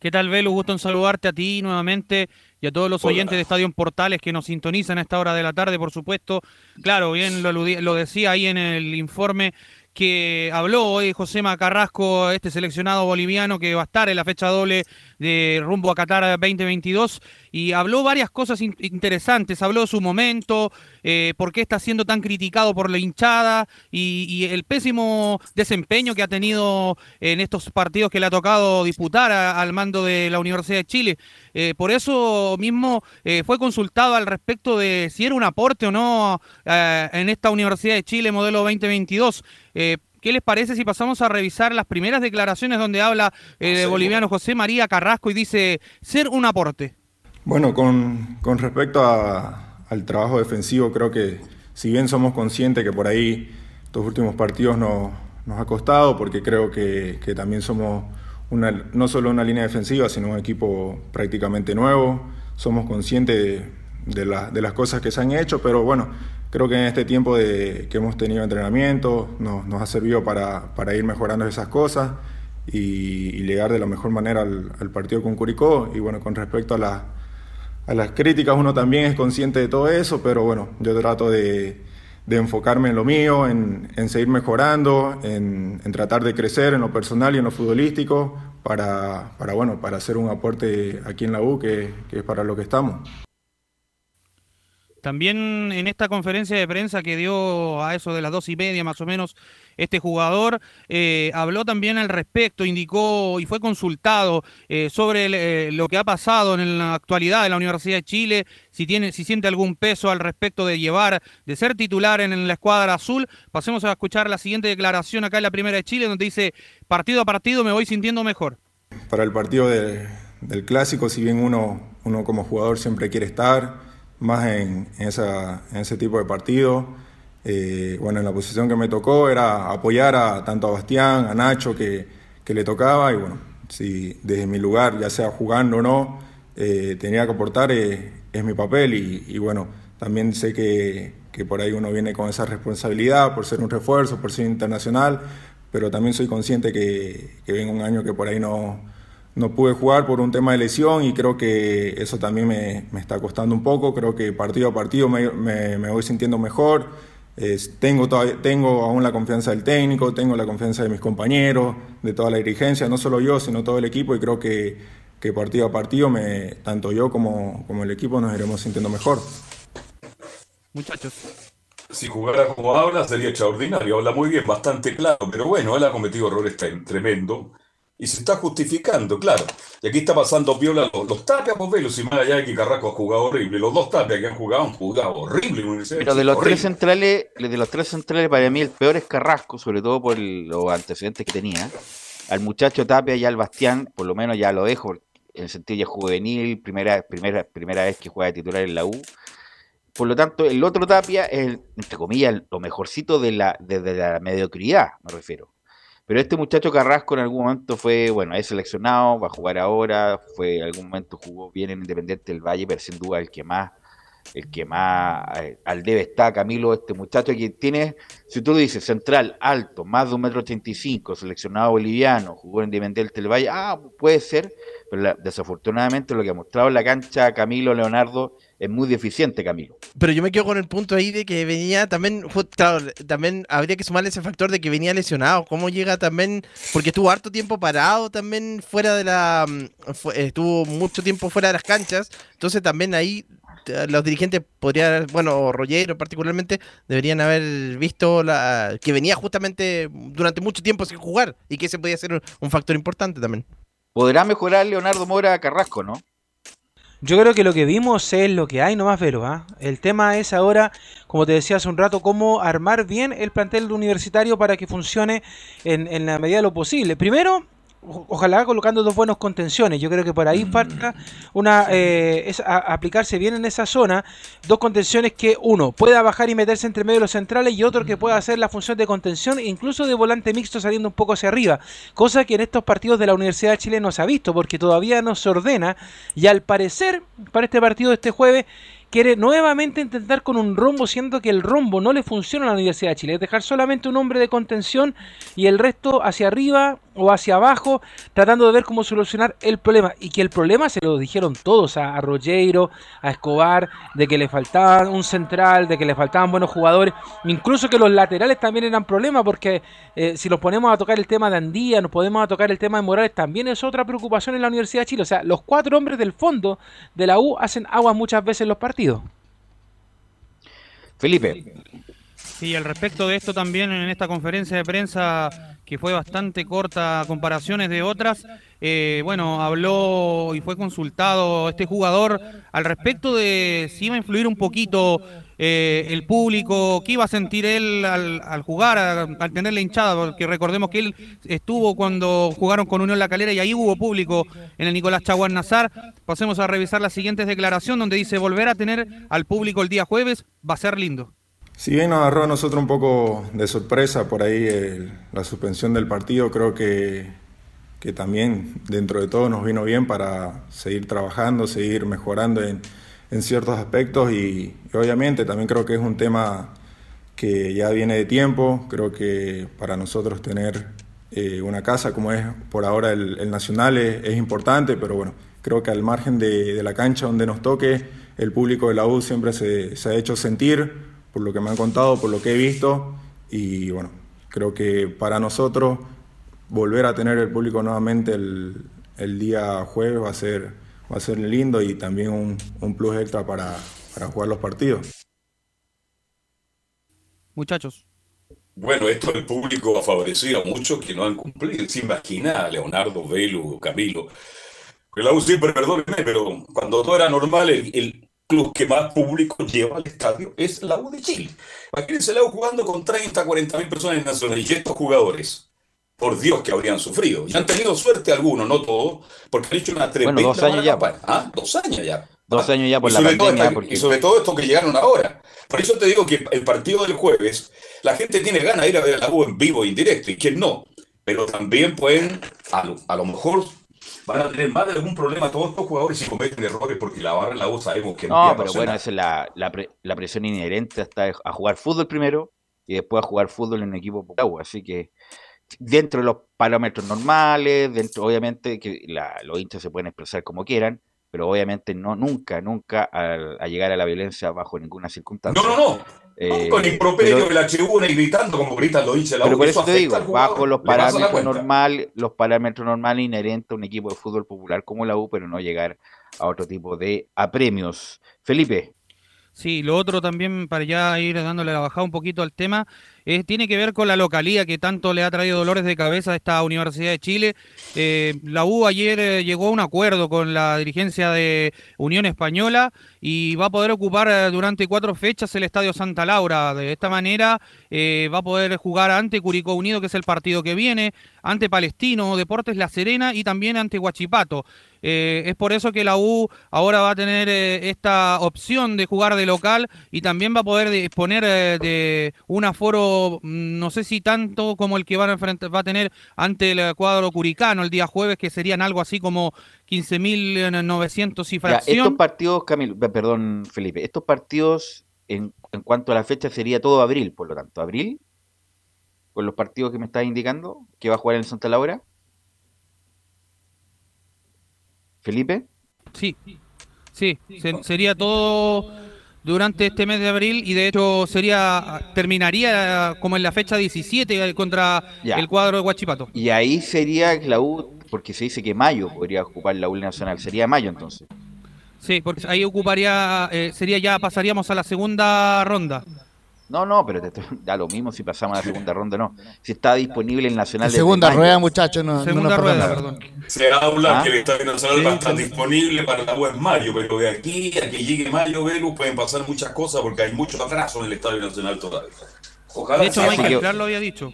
¿Qué tal, Velo? Gusto en saludarte a ti nuevamente y a todos los Hola. oyentes de Estadio Portales que nos sintonizan a esta hora de la tarde, por supuesto. Claro, bien lo decía ahí en el informe que habló hoy José Carrasco, este seleccionado boliviano que va a estar en la fecha doble de rumbo a Qatar 2022 y habló varias cosas in- interesantes, habló de su momento, eh, por qué está siendo tan criticado por la hinchada y, y el pésimo desempeño que ha tenido en estos partidos que le ha tocado disputar a- al mando de la Universidad de Chile. Eh, por eso mismo eh, fue consultado al respecto de si era un aporte o no en esta Universidad de Chile modelo 2022. Eh, ¿Qué les parece si pasamos a revisar las primeras declaraciones donde habla eh, el boliviano José María Carrasco y dice ser un aporte? Bueno, con, con respecto a- al trabajo defensivo, creo que si bien somos conscientes que por ahí estos últimos partidos no- nos ha costado, porque creo que, que también somos una, no solo una línea defensiva, sino un equipo prácticamente nuevo, somos conscientes de, de la- de las cosas que se han hecho, pero bueno, creo que en este tiempo de, que hemos tenido entrenamiento nos, nos ha servido para, para ir mejorando esas cosas y, llegar de la mejor manera al, al partido con Curicó. Y bueno, con respecto a, la- a las críticas, uno también es consciente de todo eso, pero bueno, yo trato de, enfocarme en lo mío, en, seguir mejorando, en, tratar de crecer en lo personal y en lo futbolístico para, para, bueno, para hacer un aporte aquí en la U, que es para lo que estamos. También en esta conferencia de prensa que dio a eso de las dos y media más o menos este jugador, eh, habló también al respecto, indicó y fue consultado eh, sobre eh, lo que ha pasado en la actualidad en la Universidad de Chile, si tiene, si siente algún peso al respecto de llevar, de ser titular en, la escuadra azul. Pasemos a escuchar la siguiente declaración acá en la primera de Chile, donde dice partido a partido me voy sintiendo mejor. Para el partido de- del clásico, si bien uno, uno como jugador siempre quiere estar más en, esa- en ese tipo de partido, eh, bueno, en la posición que me tocó era apoyar a tanto a Bastián, a Nacho, que, que le tocaba, y bueno, si desde mi lugar, ya sea jugando o no, eh, tenía que aportar, eh, es mi papel, y, y, bueno, también sé que, que por ahí uno viene con esa responsabilidad, por ser un refuerzo, por ser internacional, pero también soy consciente que, que venga un año que por ahí no, no pude jugar por un tema de lesión y creo que eso también me, me está costando un poco, creo que partido a partido me, me, me voy sintiendo mejor tengo, todavía, tengo aún la confianza del técnico, tengo la confianza de mis compañeros, de toda la dirigencia, no solo yo, sino todo el equipo y creo que, que partido a partido, me, tanto yo como, como el equipo nos iremos sintiendo mejor. Muchachos. Si jugara como habla sería extraordinario, habla muy bien, bastante claro, pero bueno, él ha cometido errores tremendo y se está justificando, claro. Y aquí está pasando viola los, los tapias, pues velo, si más allá de que Carrasco ha jugado horrible. Los dos tapias que han jugado han jugado horrible. Pero de los tres centrales, de los tres centrales, para mí el peor es Carrasco, sobre todo por los antecedentes que tenía. Al muchacho Tapia y al Bastián, por lo menos ya lo dejo, en el sentido ya juvenil, primera, primera, primera vez que juega de titular en la U. Por lo tanto, el otro Tapia es, entre comillas, lo mejorcito de la, de la mediocridad, me refiero. Pero este muchacho Carrasco en algún momento fue, bueno, es seleccionado, va a jugar ahora, fue en algún momento jugó bien en Independiente del Valle, pero sin duda el que más, el que más eh, al debe está, Camilo, este muchacho que tiene, si tú lo dices, central, alto, más de un metro ochenta y cinco, seleccionado boliviano, jugó en Independiente del Valle, ah, puede ser, pero desafortunadamente lo que ha mostrado en la cancha Camilo Leonardo es muy deficiente, Camilo. Pero yo me quedo con el punto ahí de que venía también, también habría que sumarle ese factor de que venía lesionado. ¿Cómo llega también? Porque estuvo harto tiempo parado también fuera de la. Mm, estuvo mucho tiempo fuera de las canchas. Entonces también ahí los dirigentes podrían, bueno, Rollero particularmente, deberían haber visto la, que venía justamente durante mucho tiempo sin jugar y que ese podía ser un factor importante también. Podrá mejorar Leonardo Mora Carrasco, ¿no? Yo creo que lo que vimos es lo que hay nomás, Vero. ¿ah? El tema es ahora, como te decía hace un rato, cómo armar bien el plantel universitario para que funcione en, en la medida de lo posible. Primero, ojalá colocando dos buenos contenciones. Yo creo que por ahí mm. falta una eh, es aplicarse bien en esa zona. Dos contenciones que uno pueda bajar y meterse entre medio de los centrales y otro que pueda hacer la función de contención, incluso de volante mixto saliendo un poco hacia arriba. Cosa que en estos partidos de la Universidad de Chile no se ha visto porque todavía no se ordena. Y al parecer, para este partido de este jueves, quiere nuevamente intentar con un rombo, siendo que el rombo no le funciona a la Universidad de Chile. Es dejar solamente un hombre de contención y el resto hacia arriba o hacia abajo, tratando de ver cómo solucionar el problema. Y que el problema se lo dijeron todos, a, a a Escobar, de que le faltaba un central, de que le faltaban buenos jugadores. Incluso que los laterales también eran problema, porque eh, si nos ponemos a tocar el tema de Andía, nos podemos a tocar el tema de Morales, también es otra preocupación en la Universidad de Chile. O sea, los cuatro hombres del fondo de la U hacen agua muchas veces en los partidos. Felipe. Sí, al respecto de esto también en esta conferencia de prensa que fue bastante corta comparaciones de otras, eh, bueno, habló y fue consultado este jugador al respecto de si iba a influir un poquito eh, el público, qué iba a sentir él al, jugar, al, tener la hinchada, porque recordemos que él estuvo cuando jugaron con Unión La Calera y ahí hubo público en el Nicolás Chaguán Nazar. Pasemos a revisar las siguientes declaraciones donde dice volver a tener al público el día jueves va a ser lindo. Si bien nos agarró a nosotros un poco de sorpresa por ahí la suspensión del partido, creo que, que también dentro de todo nos vino bien para seguir trabajando, seguir mejorando en en ciertos aspectos y, obviamente también creo que es un tema que ya viene de tiempo, creo que para nosotros tener eh, una casa como es por ahora el, Nacional es, importante, pero bueno, creo que al margen de, la cancha donde nos toque, el público de la U siempre se, ha hecho sentir, por lo que me han contado, por lo que he visto, y bueno, creo que para nosotros volver a tener el público nuevamente el, el día jueves va a ser va a ser lindo y también un, un plus extra para, para jugar los partidos. Muchachos. Bueno, esto el público ha favorecido a muchos que no han cumplido. Se imagina Leonardo, Velo, Camilo. Que la U siempre, perdónenme, pero cuando todo era normal, el, club que más público lleva al estadio es la U de Chile. Imagínense la U jugando con 30, 40 mil personas en Nacional y estos jugadores por Dios que habrían sufrido. Y han tenido suerte algunos, no todos, porque han hecho una tremenda bueno, dos años ya, ¿Ah? Dos años ya. Dos años ya por y la todo pandemia. porque... Y sobre todo esto que llegaron ahora. Por eso te digo que el partido del jueves, la gente tiene ganas de ir a ver a la U en vivo e indirecto, y quien no. Pero también pueden, a lo, a lo mejor, van a tener más de algún problema todos estos jugadores si cometen errores, porque la barra en la U sabemos que No, a pero bueno, esa es la, la, pre- la presión inherente hasta a jugar fútbol primero y después a jugar fútbol en un equipo por agua. Así que dentro de los parámetros normales, dentro obviamente que la- los hinchas se pueden expresar como quieran, pero obviamente no nunca, nunca al- a, llegar a la violencia bajo ninguna circunstancia. No, no, no. Eh, Con improperio pero- de la tribuna y gritando como gritan hinchas de la pero U. por eso eso te digo, bajo los parámetros normales, los parámetros normales inherentes a un equipo de fútbol popular como la U, pero no llegar a otro tipo de apremios. Felipe. Sí, lo otro también, para ya ir dándole la bajada un poquito al tema, eh, tiene que ver con la localía que tanto le ha traído dolores de cabeza a esta Universidad de Chile. Eh, la U ayer eh, llegó a un acuerdo con la dirigencia de Unión Española y va a poder ocupar durante cuatro fechas el Estadio Santa Laura. De esta manera va a poder jugar ante Curicó Unido, que es el partido que viene, ante Palestino, Deportes La Serena y también ante Huachipato. Eh, es por eso que la U ahora va a tener eh, esta opción de jugar de local y también va a poder disponer eh, de un aforo, mm, no sé si tanto como el que van a, enfrentar- va a tener ante el cuadro curicano el día jueves, que serían algo así como 15.900 y Ya, fracción. estos partidos, Camilo, pe- perdón, Felipe, estos partidos en, en cuanto a la fecha sería todo abril, por lo tanto, abril, con los partidos que me estás indicando, que va a jugar en el Santa Laura. Felipe. Sí, sí, se- sería todo durante este mes de abril y de hecho sería terminaría como en la fecha 17 contra Ya. el cuadro de Huachipato. Y ahí sería la U, porque se dice que mayo podría ocupar la U Nacional, sería mayo entonces. Sí, porque ahí ocuparía, eh, sería ya, pasaríamos a la segunda ronda. No, no, pero te- da lo mismo si pasamos a la segunda ronda, no. Si está disponible el Nacional desde Segunda rueda, muchachos. No, no Segunda nos rueda, perdón. Se habla ¿Ah? que el Estadio Nacional va a estar disponible para la U en mayo, pero de aquí a que llegue mayo, Velu, pueden pasar muchas cosas porque hay mucho atraso en el Estadio Nacional todavía. Ojalá De hecho, Michael. Clark lo había dicho.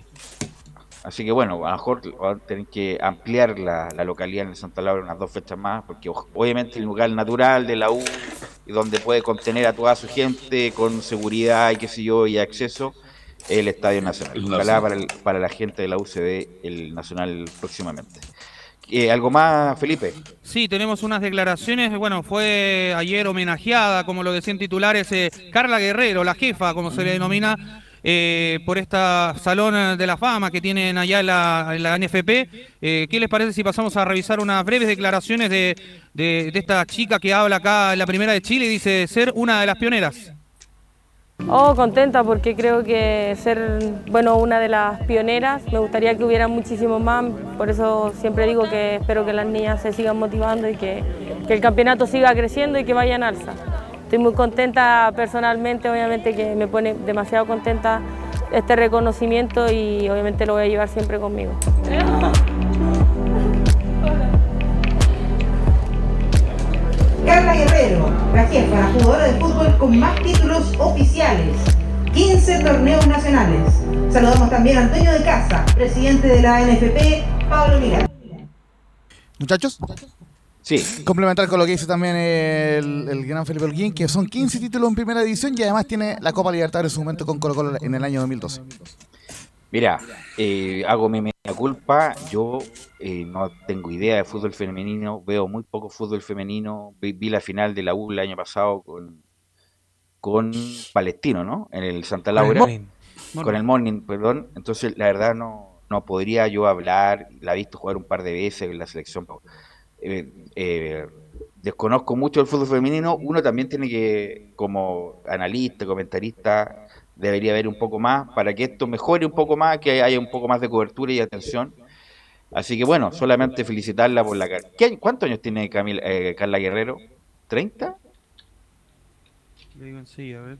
Así que bueno, a lo mejor van a tener que ampliar la, la localidad en el Santa Laura unas dos fechas más, porque obviamente el lugar natural de la U, y donde puede contener a toda su gente con seguridad y qué sé yo, y acceso, es el Estadio Nacional. El Ojalá para, el- para la gente de la U se dé el Nacional próximamente. Eh, ¿Algo más, Felipe? Sí, tenemos unas declaraciones, bueno, fue ayer homenajeada, como lo decían titulares, eh, Carla Guerrero, la jefa, como se le denomina, eh, por esta Salón de la Fama que tienen allá la, la NFP. Eh, ¿Qué les parece si pasamos a revisar unas breves declaraciones de, de- de esta chica que habla acá en la Primera de Chile y dice ser una de las pioneras? Oh, contenta porque creo que ser, bueno, una de las pioneras, me gustaría que hubiera muchísimos más, por eso siempre digo que espero que las niñas se sigan motivando y que, que el campeonato siga creciendo y que vaya en alza. Estoy muy contenta personalmente, obviamente que me pone demasiado contenta este reconocimiento y obviamente lo voy a llevar siempre conmigo. Carla Guerrero, la jefa, la jugadora de fútbol con más títulos oficiales, 15 torneos nacionales. Saludamos también a Antonio de Casa, presidente de la NFP, Pablo Milán. Muchachos, Sí. complementar con lo que dice también el, el gran Felipe Holguín, que son 15 títulos en primera división y además tiene la Copa Libertadores en su momento con Colo Colo en el año 2012. Mira, eh, hago mi media culpa. Yo eh, no tengo idea de fútbol femenino, veo muy poco fútbol femenino. Vi, vi la final de la U el año pasado con, con Palestino, ¿no? En el Santa Laura. Morning. Con el Morning, perdón. Entonces, la verdad, no, no podría yo hablar. La he visto jugar un par de veces en la selección. Eh, eh, desconozco mucho el fútbol femenino. Uno también tiene que, como analista, comentarista, debería haber un poco más para que esto mejore un poco más, que haya un poco más de cobertura y atención. Así que bueno, solamente felicitarla por la... ¿Qué ¿Cuántos años tiene Camila, eh, Carla Guerrero? ¿30? Le digo sí, a ver.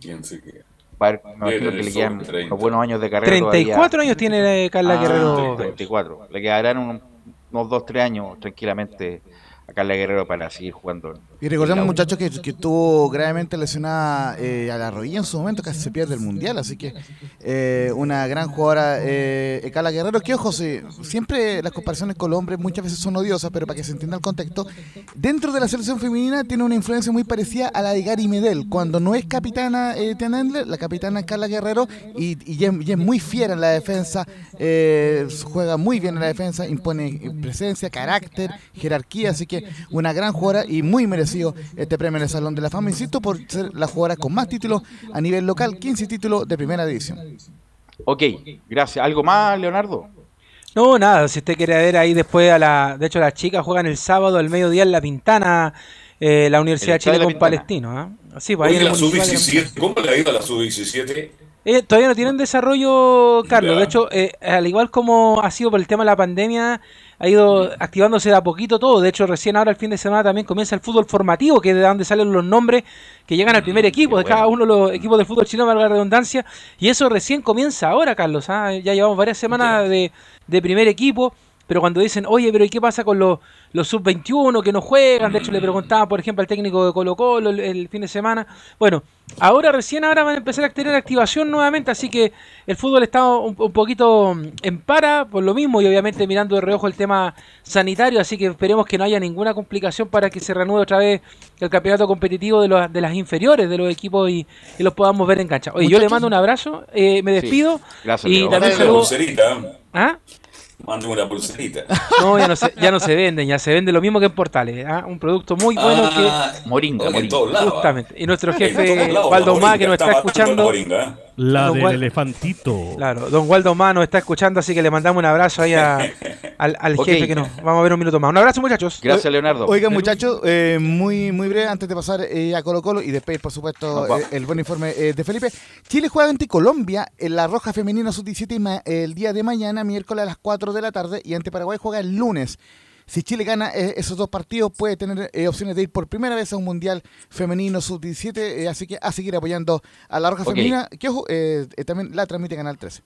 ¿Quién se queda? Para- me imagino Tiene que le quedan 30. unos buenos años de carrera 34 todavía. años tiene eh, Carla Ah, Guerrero. 34. Le quedarán un- unos 2, 3 años tranquilamente a Carla Guerrero para seguir jugando. Y recordemos, muchachos, que, que estuvo gravemente lesionada eh, a la rodilla en su momento, casi se pierde el mundial. Así que eh, una gran jugadora, eh, Carla Guerrero, que ojo, sí, siempre las comparaciones con los hombres muchas veces son odiosas, pero para que se entienda el contexto, dentro de la selección femenina tiene una influencia muy parecida a la de Gary Medel. Cuando no es capitana eh, Endler, la capitana es Carla Guerrero y, y es- muy fiera en la defensa, eh, juega muy bien en la defensa, impone presencia, carácter, jerarquía, así que una gran jugadora y muy merecido este premio en el Salón de la Fama, insisto, por ser la jugadora con más títulos a nivel local, 15 títulos de primera división. Ok, gracias. ¿Algo más, Leonardo? No, nada, si usted quiere ver ahí después a la... De hecho, las chicas juegan el sábado al mediodía en La Pintana, eh, la Universidad de Chile de con. Palestino. ¿ah? Sí, pues Oye, la Municipal de La sub-17, ¿cómo le ha ido a la sub-17? Eh, todavía no tienen desarrollo, Carlos. Ya. De hecho, eh, al igual como ha sido por el tema de la pandemia, ha ido activándose de a poquito todo. De hecho, recién ahora el fin de semana también comienza el fútbol formativo, que es de donde salen los nombres que llegan al primer equipo de cada uno de los equipos del fútbol chileno, valga la redundancia. Y eso recién comienza ahora, Carlos. ¿ah? Ya llevamos varias semanas de, de primer equipo. Pero cuando dicen, oye, pero ¿y qué pasa con los, los sub-21 que no juegan? De hecho, le preguntaba, por ejemplo, al técnico de Colo Colo el, el fin de semana. Bueno, ahora recién ahora van a empezar a tener activación nuevamente, así que el fútbol está un, un poquito en para por lo mismo y obviamente mirando de reojo el tema sanitario, así que esperemos que no haya ninguna complicación para que se reanude otra vez el campeonato competitivo de, los, de las inferiores de los equipos y, y los podamos ver en cancha. Oye, yo le mando un abrazo, eh, me Sí. despido Gracias, y Leo. también saludo... ¿Ah? Mándame una pulserita. No, ya no, se, ya no se venden, ya se vende lo mismo que en Portales. ¿ah? Un producto muy bueno Ah, que. Moringa, en todos lados. Justamente. Y nuestro jefe todos lados, Waldo la Má, que moringa, nos está escuchando. La Don del Wal- elefantito. Claro, don Waldo Má nos está escuchando, así que le mandamos un abrazo ahí a- (laughs) al, jefe que nos. Vamos a ver un minuto más. Un abrazo, muchachos. Gracias, Leonardo. Oigan, muchachos, eh, muy, muy breve antes de pasar eh, a Colo Colo y después, por supuesto, eh, el buen informe eh, de Felipe. Chile juega ante Colombia en la Roja Femenina Sub-17 ma- el día de mañana, miércoles a las 4 de la tarde, y ante Paraguay juega el lunes. Si Chile gana eh, esos dos partidos, puede tener eh, opciones de ir por primera vez a un Mundial Femenino Sub-17, eh, así que a seguir apoyando a la Roja. Femenina, que ojo, eh, eh, también la transmite Canal 13.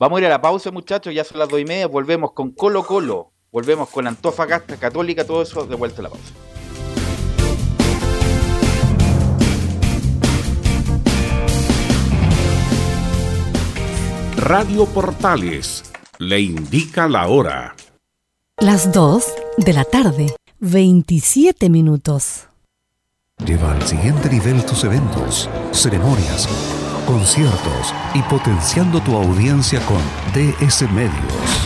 Vamos a ir a la pausa, muchachos. Ya son las dos y media. Volvemos con Colo Colo. Volvemos con Antofagasta, Católica, todo eso. De vuelta a la pausa. Radio Portales le indica la hora. Las 2 de la tarde, 27 minutos. Lleva al siguiente nivel tus eventos, ceremonias, conciertos y potenciando tu audiencia con DS Medios.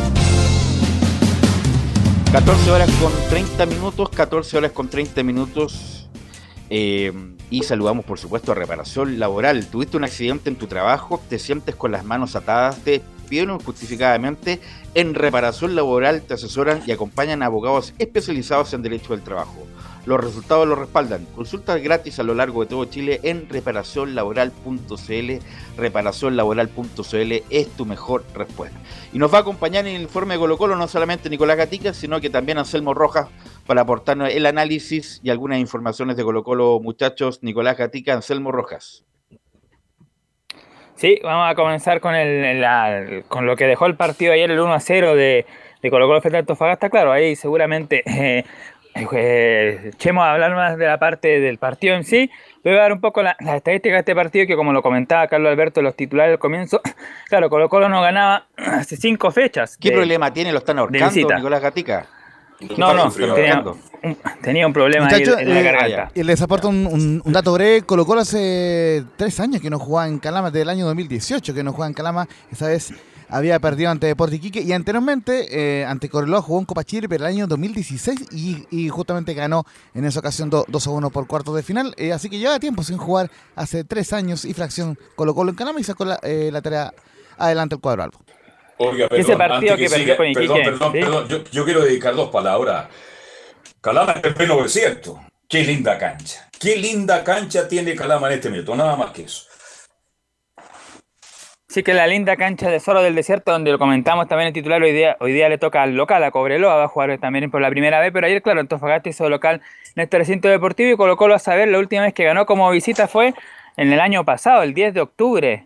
14 horas con 30 minutos, 14 horas con 30 minutos. eh, y saludamos, por supuesto, a Reparación Laboral. Tuviste un accidente en tu trabajo, te sientes con las manos atadas, te despidieron injustificadamente. En reparación laboral te asesoran y acompañan a abogados especializados en derecho del trabajo. Los resultados lo respaldan. Consulta gratis a lo largo de todo Chile en reparacionlaboral.cl. Reparacionlaboral.cl es tu mejor respuesta. Y nos va a acompañar en el informe de Colo Colo no solamente Nicolás Gatica, sino que también Anselmo Rojas para aportarnos el análisis y algunas informaciones de Colo Colo, muchachos. Nicolás Gatica, Anselmo Rojas. Sí, vamos a comenzar con, el, la- con lo que dejó el partido ayer, el 1 a 0 de, de Colo Colo frente a Antofagasta. Claro, ahí seguramente (laughs) eh, eh, Chemo a hablar más de la parte del partido en sí. Voy a dar un poco la- las estadísticas de este partido, que como lo comentaba Carlos Alberto, los titulares al comienzo. (coughs) Claro, Colo Colo no ganaba (coughs) hace cinco fechas. ¿Qué de- problema tiene? ¿Lo están ahorcando. Nicolás Gatica? No, no, tenía, un, tenía un problema ahí Muchachos, en la eh, garganta. y les aporto un, un- un dato breve. Colo Colo hace tres años que no jugaba en Calama, desde el año 2018 que no jugaba en Calama. Esa vez había perdido ante Deportes Iquique y anteriormente eh, ante Correloa jugó en Copa Chile, pero el año 2016 y, y justamente ganó en esa ocasión do- 2 a 1 por cuartos de final. Eh, así que lleva tiempo sin jugar hace tres años y fracción Colo Colo en Calama y sacó la, eh, la tarea adelante el cuadro albo. Oiga, Ese perdón, partido antes que perdió con perdón, Iquique, perdón, ¿sí? perdón, yo, yo quiero dedicar dos palabras. Calama es el 900. Qué linda cancha. Qué linda cancha tiene Calama en este minuto. Nada más que eso. Sí que la linda cancha de Zorro del Desierto, donde lo comentamos también el titular, hoy día, hoy día le toca al local, a Cobreloa, va a jugar también por la primera vez, pero ayer, claro, Antofagasta hizo local en este recinto deportivo y colocó a saber, la última vez que ganó como visita fue en el año pasado, el 10 de octubre,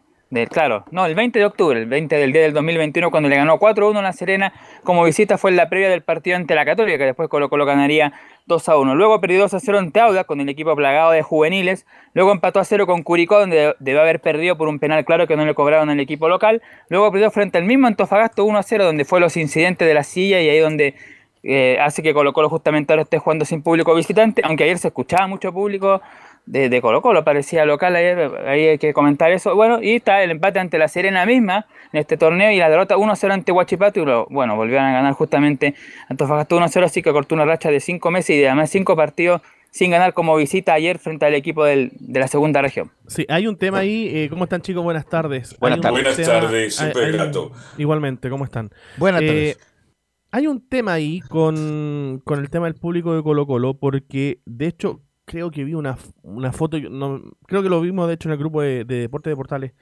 claro, no, el 20 de octubre, el 20 del día del 2021, cuando le ganó 4-1 a La Serena como visita, fue en la previa del partido ante la Católica, que después Colo Colo ganaría 2-1. Luego perdió 2-0 ante Auda, con el equipo plagado de juveniles. Luego empató a 0 con Curicó, donde debe haber perdido por un penal claro que no le cobraron al equipo local. Luego perdió frente al mismo Antofagasta 1-0, donde fue los incidentes de la silla y ahí donde eh, hace que Colo Colo justamente ahora esté jugando sin público visitante, aunque ayer se escuchaba mucho público de, de Colo Colo, parecía local ayer, ahí hay que comentar eso. Bueno, y está el empate ante la Serena misma en este torneo y la derrota 1-0 ante Huachipato y lo- bueno, volvieron a ganar justamente Antofagasta 1-0, así que cortó una racha de 5 meses y además 5 partidos sin ganar como visita ayer frente al equipo del- de la segunda región. Sí, hay un tema ahí. eh, ¿Cómo están, chicos? Buenas tardes. Buenas tardes. Buenas tema- tardes, siempre grato. Igualmente, ¿cómo están? Buenas Eh, tardes. Hay un tema ahí con, con el tema del público de Colo Colo, porque de hecho creo que vi una, una foto, no, creo que lo vimos de hecho en el grupo de, de Deporte de Portales,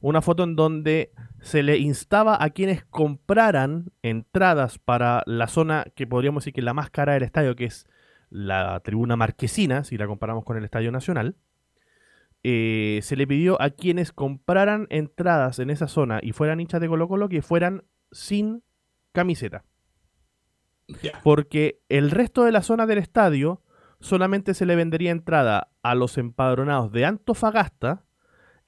una foto en donde se le instaba a quienes compraran entradas para la zona que podríamos decir que es la más cara del estadio, que es la tribuna marquesina, si la comparamos con el Estadio Nacional. eh, se le pidió a quienes compraran entradas en esa zona y fueran hinchas de Colo Colo que fueran sin camiseta. Porque el resto de la zona del estadio solamente se le vendería entrada a los empadronados de Antofagasta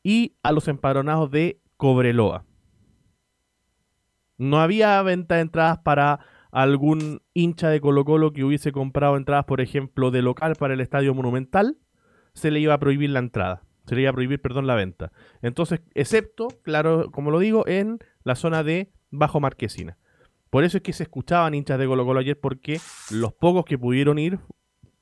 y a los empadronados de Cobreloa. No había venta de entradas para algún hincha de Colo Colo que hubiese comprado entradas, por ejemplo, de local para el Estadio Monumental, se le iba a prohibir la entrada. Se le iba a prohibir, perdón, la venta. Entonces, excepto, claro, como lo digo, en la zona de Bajo Marquesina. Por eso es que se escuchaban hinchas de Colo Colo ayer, porque los pocos que pudieron ir,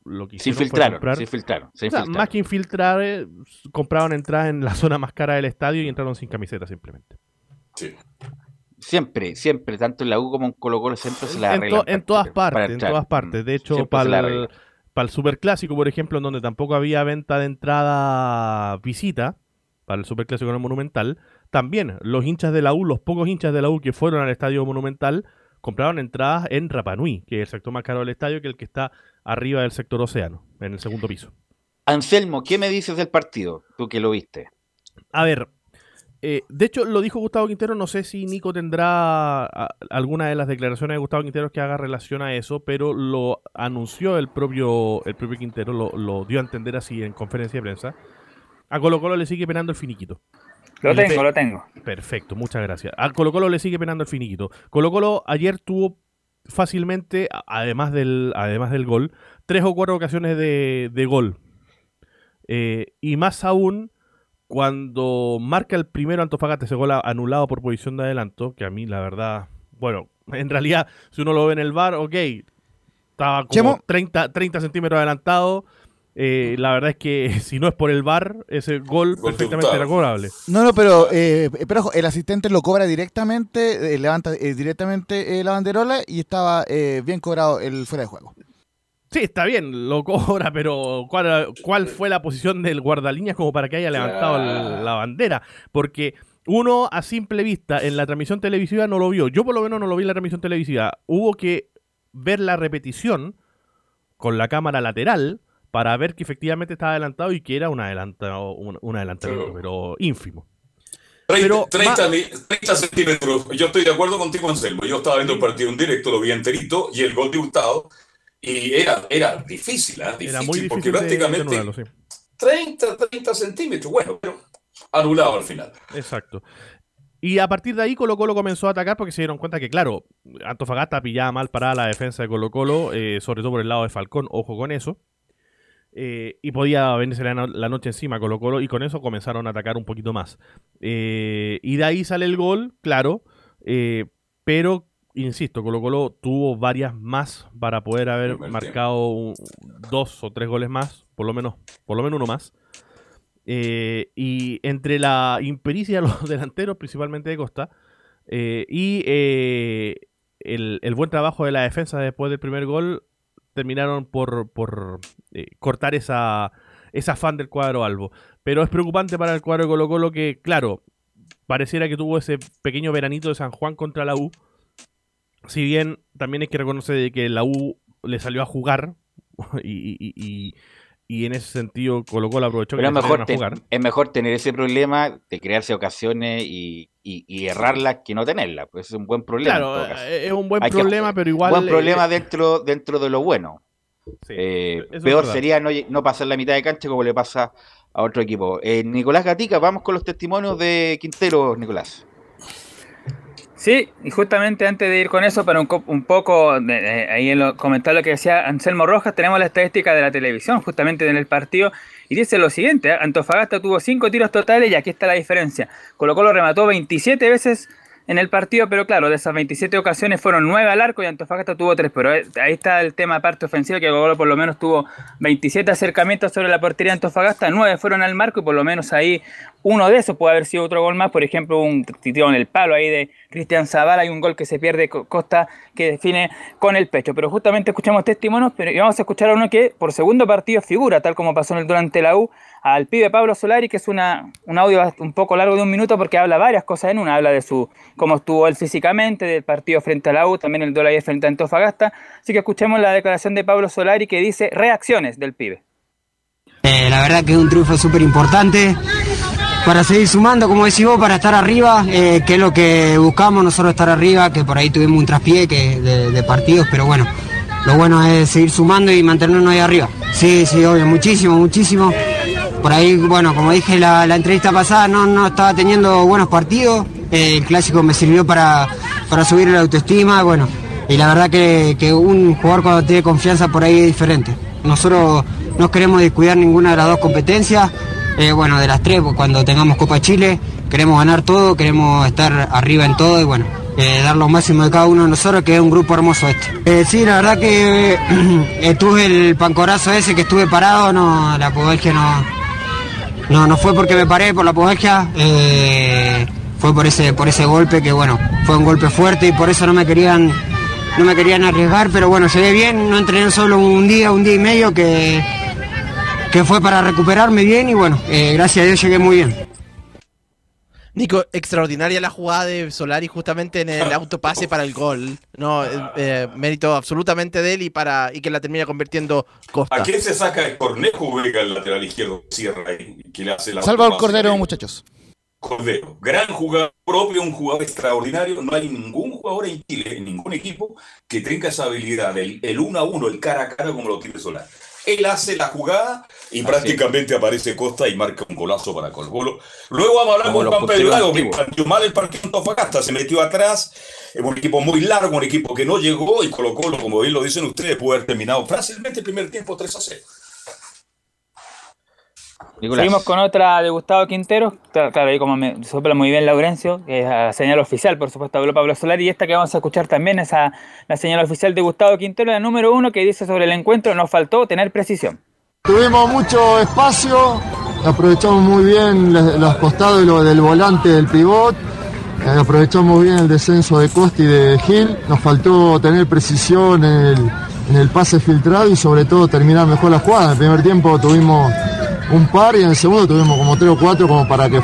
lo que Se hicieron infiltraron, comprar- se infiltraron, se O sea, infiltraron. más que infiltrar, eh, compraban entradas en la zona más cara del estadio y entraron sin camiseta simplemente. Siempre, siempre, tanto en la U como en Colo Colo siempre se la En, arreglan to- en para- todas para partes, en todas partes. De hecho, Siempre se la para el, superclásico, por ejemplo, en donde tampoco había venta de entrada visita, para el superclásico en el Monumental, también los hinchas de la U, los pocos hinchas de la U que fueron al estadio Monumental, compraron entradas en Rapanui, que es el sector más caro del estadio, que el que está arriba del sector océano, en el segundo piso. Anselmo, ¿qué me dices del partido? Tú que lo viste. A ver, eh, de hecho lo dijo Gustavo Quintero, no sé si Nico tendrá a- alguna de las declaraciones de Gustavo Quintero que haga relación a eso, pero lo anunció el propio, el propio Quintero, lo, lo dio a entender así en conferencia de prensa. A Colo Colo le sigue penando el finiquito. Lo tengo, pe- lo tengo. Perfecto, muchas gracias. A Colo Colo le sigue penando el finiquito. Colo Colo ayer tuvo fácilmente, además del, además del gol, tres o cuatro ocasiones de, de gol. Eh, y más aún cuando marca el primero Antofagasta ese gol anulado por posición de adelanto, que a mí la verdad, bueno, (laughs) en realidad si uno lo ve en el bar, ok, estaba como Chemo. 30, 30 centímetros adelantado, Eh, la verdad es que (laughs) si no es por el bar, ese gol, Gol perfectamente era cobrable. No, no, pero, eh, pero ojo, el asistente lo cobra directamente, eh, levanta eh, directamente eh, la banderola y estaba eh, bien cobrado el fuera de juego. Sí, está bien, lo (laughs) cobra, pero ¿cuál, cuál fue la posición del guardalíneas como para que haya levantado la bandera? Porque uno a simple vista en la transmisión televisiva no lo vio. Yo por lo menos no lo vi en la transmisión televisiva. Hubo que ver la repetición con la cámara lateral para ver que efectivamente estaba adelantado y que era un, adelantado, un, un adelantamiento, pero ínfimo. 30, Pero 30 mi- 30 centímetros. Yo estoy de acuerdo contigo, Anselmo. Yo estaba viendo el partido en directo, lo vi enterito, y el gol de Hurtado. Y era, era difícil, ¿ah? Difícil, Era muy porque difícil de prácticamente anularlo, sí. 30, 30 centímetros. Bueno, pero anulado al final. Exacto. Y a partir de ahí Colo Colo comenzó a atacar porque se dieron cuenta que, claro, Antofagasta pillaba mal parada la defensa de Colo Colo, eh, sobre todo por el lado de Falcón, ojo con eso. Eh, y podía venirse la, no- la noche encima Colo Colo y con eso comenzaron a atacar un poquito más. Eh, y de ahí sale el gol, claro, eh, pero, insisto, Colo Colo tuvo varias más para poder haber marcado un- dos o tres goles más, por lo menos, por lo menos uno más. Y entre la impericia de los (laughs) delanteros, principalmente de Costa, y el, el buen trabajo de la defensa después del primer gol, terminaron por, por eh, cortar esa, afán del cuadro albo. Pero es preocupante para el cuadro de Colo Colo que, claro, pareciera que tuvo ese pequeño veranito de San Juan contra la U. Si bien también hay que reconocer que la U le salió a jugar (laughs) y, y- y- y- en ese sentido Colo Colo aprovechó Pero que es mejor, te- jugar. es mejor tener ese problema de crearse ocasiones y, y- y errarlas que no tenerlas. Pues es un buen problema. Claro, caso. eh, es un buen Hay que- problema, pero igual... buen eh, problema dentro, dentro de lo bueno. Eh, peor sería no, no pasar la mitad de cancha como le pasa a otro equipo. Eh, Nicolás Gatica, vamos con los testimonios de Quintero, Nicolás. Sí, y justamente antes de ir con eso, para un, un poco, de- ahí en lo, comentar lo que decía Anselmo Rojas, tenemos la estadística de la televisión, justamente en el partido, y dice lo siguiente, ¿eh? Antofagasta tuvo 5 tiros totales y aquí está la diferencia. Colo Colo remató 27 veces en el partido, pero claro, de esas 27 ocasiones fueron 9 al arco y Antofagasta tuvo 3, pero eh, ahí está el tema parte ofensiva, que Colo por lo menos tuvo 27 acercamientos sobre la portería de Antofagasta, 9 fueron al marco y por lo menos ahí uno de esos puede haber sido otro gol más, por ejemplo, un tiro en el palo ahí de Cristian Zavala y un gol que se pierde Co- Costa que define con el pecho. Pero justamente escuchamos testimonios, pero y vamos a escuchar a uno que por segundo partido figura, tal como pasó en el durante la U, al pibe Pablo Solari, que es una, un audio un poco largo de un minuto porque habla varias cosas en una, habla de su cómo estuvo él físicamente, del partido frente a la U, también el ayer frente a Antofagasta. Así que escuchemos la declaración de Pablo Solari que dice reacciones del pibe. Eh, la verdad que es un triunfo súper importante para seguir sumando, como decís vos, para estar arriba, eh, que es lo que buscamos nosotros estar arriba, que por ahí tuvimos un traspié que de, partidos, pero bueno, lo bueno es seguir sumando y mantenernos ahí arriba. Sí, sí, obvio, muchísimo, muchísimo. Por ahí, bueno, como dije la, la entrevista pasada, no, no estaba teniendo buenos partidos, eh, el clásico me sirvió para, para subir la autoestima, bueno, y la verdad que, que un jugador cuando tiene confianza por ahí es diferente. Nosotros no queremos descuidar ninguna de las dos competencias, eh, bueno, de las tres, pues, cuando tengamos Copa Chile, queremos ganar todo, queremos estar arriba en todo y bueno, eh, dar lo máximo de cada uno de nosotros, que es un grupo hermoso este. Eh, sí, la verdad que (clears throat) eh, tuve el pancorazo ese que estuve parado, no, la podalgia no, no, no fue porque me paré por la podalgia, fue por ese, por ese golpe que bueno, fue un golpe fuerte y por eso no me querían, no me querían arriesgar, pero bueno, llegué bien, no entrené solo un día, un día y medio que, que fue para recuperarme bien y bueno, eh, gracias a Dios llegué muy bien. Nico, extraordinaria la jugada de Solari justamente en el autopase para el gol. No, eh, eh, mérito absolutamente de él y para y que la termina convirtiendo Costa. ¿A quién se saca el Cornejo ubica el lateral izquierdo? Cierra ahí, que le hace la Salva el autopase Cordero, ahí. muchachos. Cordero, gran jugador propio, un jugador extraordinario. No hay ningún jugador en Chile, en ningún equipo, que tenga esa habilidad del el uno a uno, el cara a cara como lo tiene Solari. Él hace la jugada y Así prácticamente aparece Costa y marca un golazo para Colo. Luego vamos a hablar con Juan Pedro Lago, que partió mal el partido en Antofagasta, se metió atrás, es un equipo muy largo, un equipo que no llegó y Colo Colo, como bien lo dicen ustedes, puede haber terminado fácilmente el primer tiempo 3 a 0. Nicolás. Seguimos con otra de Gustavo Quintero. Claro, ahí como me sopla muy bien Laurencio, que es la señal oficial, por supuesto, habló Pablo Solari. Y esta que vamos a escuchar también es a- la señal oficial de Gustavo Quintero, la número uno, que dice sobre el encuentro: nos faltó tener precisión. Tuvimos mucho espacio, aprovechamos muy bien los, costados de lo- del volante del pivot, eh, aprovechamos bien el descenso de Costa y de Gil, nos faltó tener precisión en el, en el pase filtrado y sobre todo terminar mejor la jugada. En el primer tiempo tuvimos un par y en el segundo tuvimos como tres o cuatro como para, que,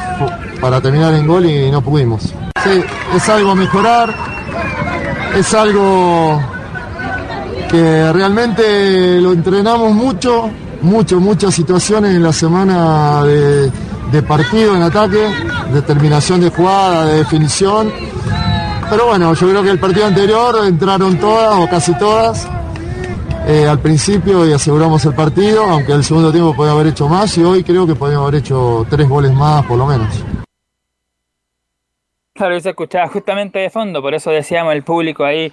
para terminar en gol y no pudimos. Sí, es algo a mejorar, es algo que realmente lo entrenamos mucho, mucho, muchas situaciones en la semana de, de partido en ataque, determinación de jugada, de definición. Pero bueno, yo creo que el partido anterior entraron todas o casi todas eh, al principio y aseguramos el partido, aunque el segundo tiempo podía haber hecho más y hoy creo que podíamos haber hecho tres goles más por lo menos. Claro, y se escuchaba justamente de fondo, por eso decíamos el público ahí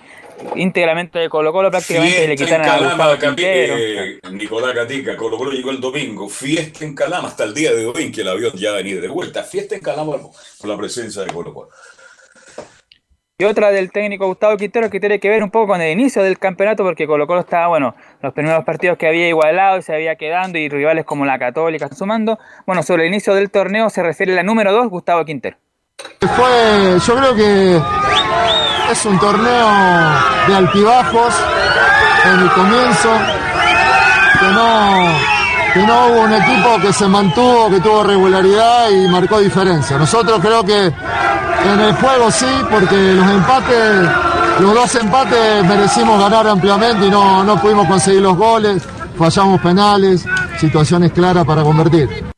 íntegramente de Colo Colo prácticamente le Fiesta en quitaron a Calama, Gustavo Quintero. eh, Nicolás Gatica, Colo Colo llegó el domingo. Fiesta en Calama hasta el día de hoy en que el avión ya venía de vuelta. Fiesta en Calama por la presencia de Colo Colo. Y otra del técnico Gustavo Quintero que tiene que ver un poco con el inicio del campeonato porque Colo Colo estaba, bueno, los primeros partidos que había igualado y se había quedando y rivales como la Católica sumando. Bueno, sobre el inicio del torneo se refiere la número 2, Gustavo Quintero. Fue, yo creo que es un torneo de altibajos en el comienzo, que no, no hubo un equipo que se mantuvo, que tuvo regularidad y marcó diferencia. Nosotros creo que en el juego sí, porque los empates, los dos empates merecimos ganar ampliamente y no, no pudimos conseguir los goles, fallamos penales, situaciones claras para convertir.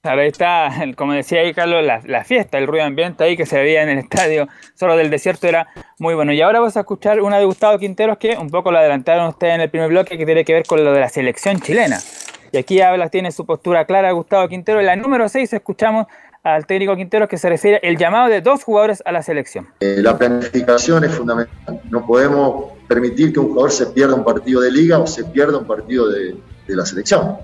Claro, ahí está, como decía ahí Carlos, la, fiesta, el ruido ambiente ahí que se veía en el estadio solo del desierto era muy bueno. Y ahora vamos a escuchar una de Gustavo Quinteros que un poco lo adelantaron ustedes en el primer bloque que tiene que ver con lo de la selección chilena. Y aquí habla, tiene su postura clara Gustavo Quintero. En la número 6 escuchamos al técnico Quinteros que se refiere el llamado de dos jugadores a la selección. Eh, la planificación es fundamental. No podemos permitir que un jugador se pierda un partido de liga o se pierda un partido de la selección.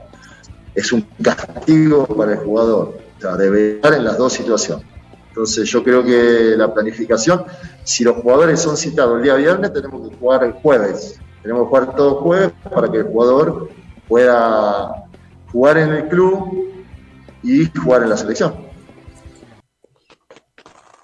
Es un castigo para el jugador. O sea, debe estar en las dos situaciones. Entonces yo creo que la planificación, si los jugadores son citados el día viernes, tenemos que jugar el jueves. Tenemos que jugar todo jueves para que el jugador pueda jugar en el club y jugar en la selección.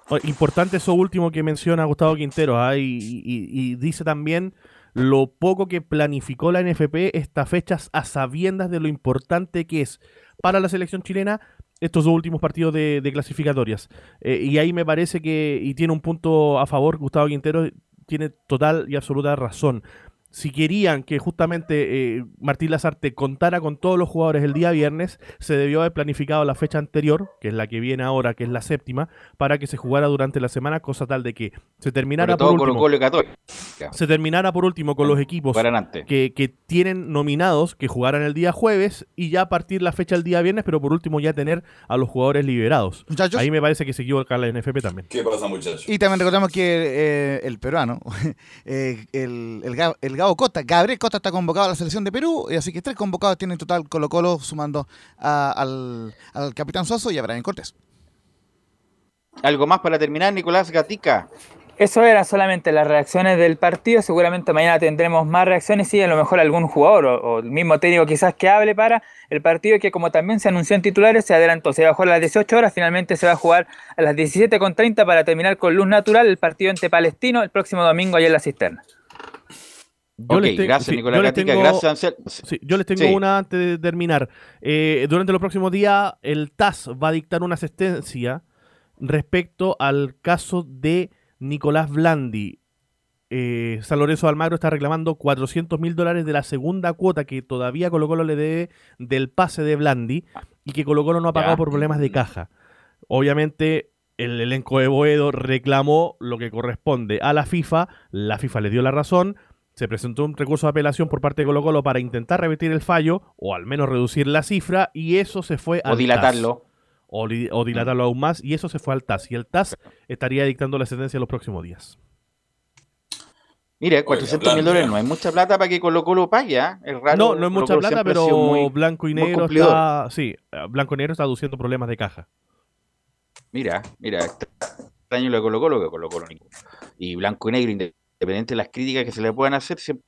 O- Importante eso último que menciona Gustavo Quintero, y- y dice también lo poco que planificó la NFP estas fechas a sabiendas de lo importante que es para la selección chilena estos dos últimos partidos de, clasificatorias. Eh, y ahí me parece que, y tiene un punto a favor, Gustavo Quintero tiene total y absoluta razón. Si querían que justamente eh, Martín Lazarte contara con todos los jugadores el día viernes, se debió haber planificado la fecha anterior, que es la que viene ahora, que es la séptima, para que se jugara durante la semana, cosa tal de que se terminara todo por último, Colo se terminara por último con los equipos que, que tienen nominados que jugaran el día jueves y ya partir la fecha el día viernes, pero por último ya tener a los jugadores liberados. Ahí me parece que se equivoca la NFP también. ¿Qué pasa, muchachos? Y también recordemos que eh, el peruano, (laughs) eh, el, el Gabo Costa, Gabriel Costa está convocado a la selección de Perú, y así que tres convocados tienen en total Colo Colo sumando a- al, al capitán Soso y a Brian Cortés. Algo más para terminar, Nicolás Gatica. Eso eran solamente las reacciones del partido. Seguramente mañana tendremos más reacciones y a lo mejor algún jugador o, o el mismo técnico quizás que hable para el partido que como también se anunció en titulares se adelantó. Se va a jugar a las 18 horas, finalmente se va a jugar a las 17.30 para terminar con luz natural el partido entre Palestino el próximo domingo allá en la cisterna. Yo Ok, te- gracias, sí, Nicolás Gatica, tengo- gracias, Ansel. sí, yo les tengo Sí. una antes de terminar. Eh, durante los próximos días, el TAS va a dictar una sentencia respecto al caso de Nicolás Blandi. Eh, San Lorenzo Almagro está reclamando 400 mil dólares de la segunda cuota que todavía Colo Colo le debe del pase de Blandi y que Colo Colo no ha pagado Ya. por problemas de caja. Obviamente, el elenco de Boedo reclamó lo que corresponde a la FIFA, la FIFA le dio la razón, se presentó un recurso de apelación por parte de Colo Colo para intentar revertir el fallo o al menos reducir la cifra y eso se fue al O dilatarlo. TAS. O, li- o dilatarlo aún más y eso se fue al TAS y el TAS estaría dictando la sentencia en los próximos días. Mire, 400 mil dólares no es mucha plata para que Colo Colo pague. ¿ah? Es raro. No, no es mucha Colo plata, pero muy- Blanco y Negro está... Sí, Blanco y Negro está aduciendo problemas de caja. Mira, mira, extraño lo de Colo Colo que Colo Colo ninguno. Y Blanco y Negro, independiente de las críticas que se le puedan hacer, siempre,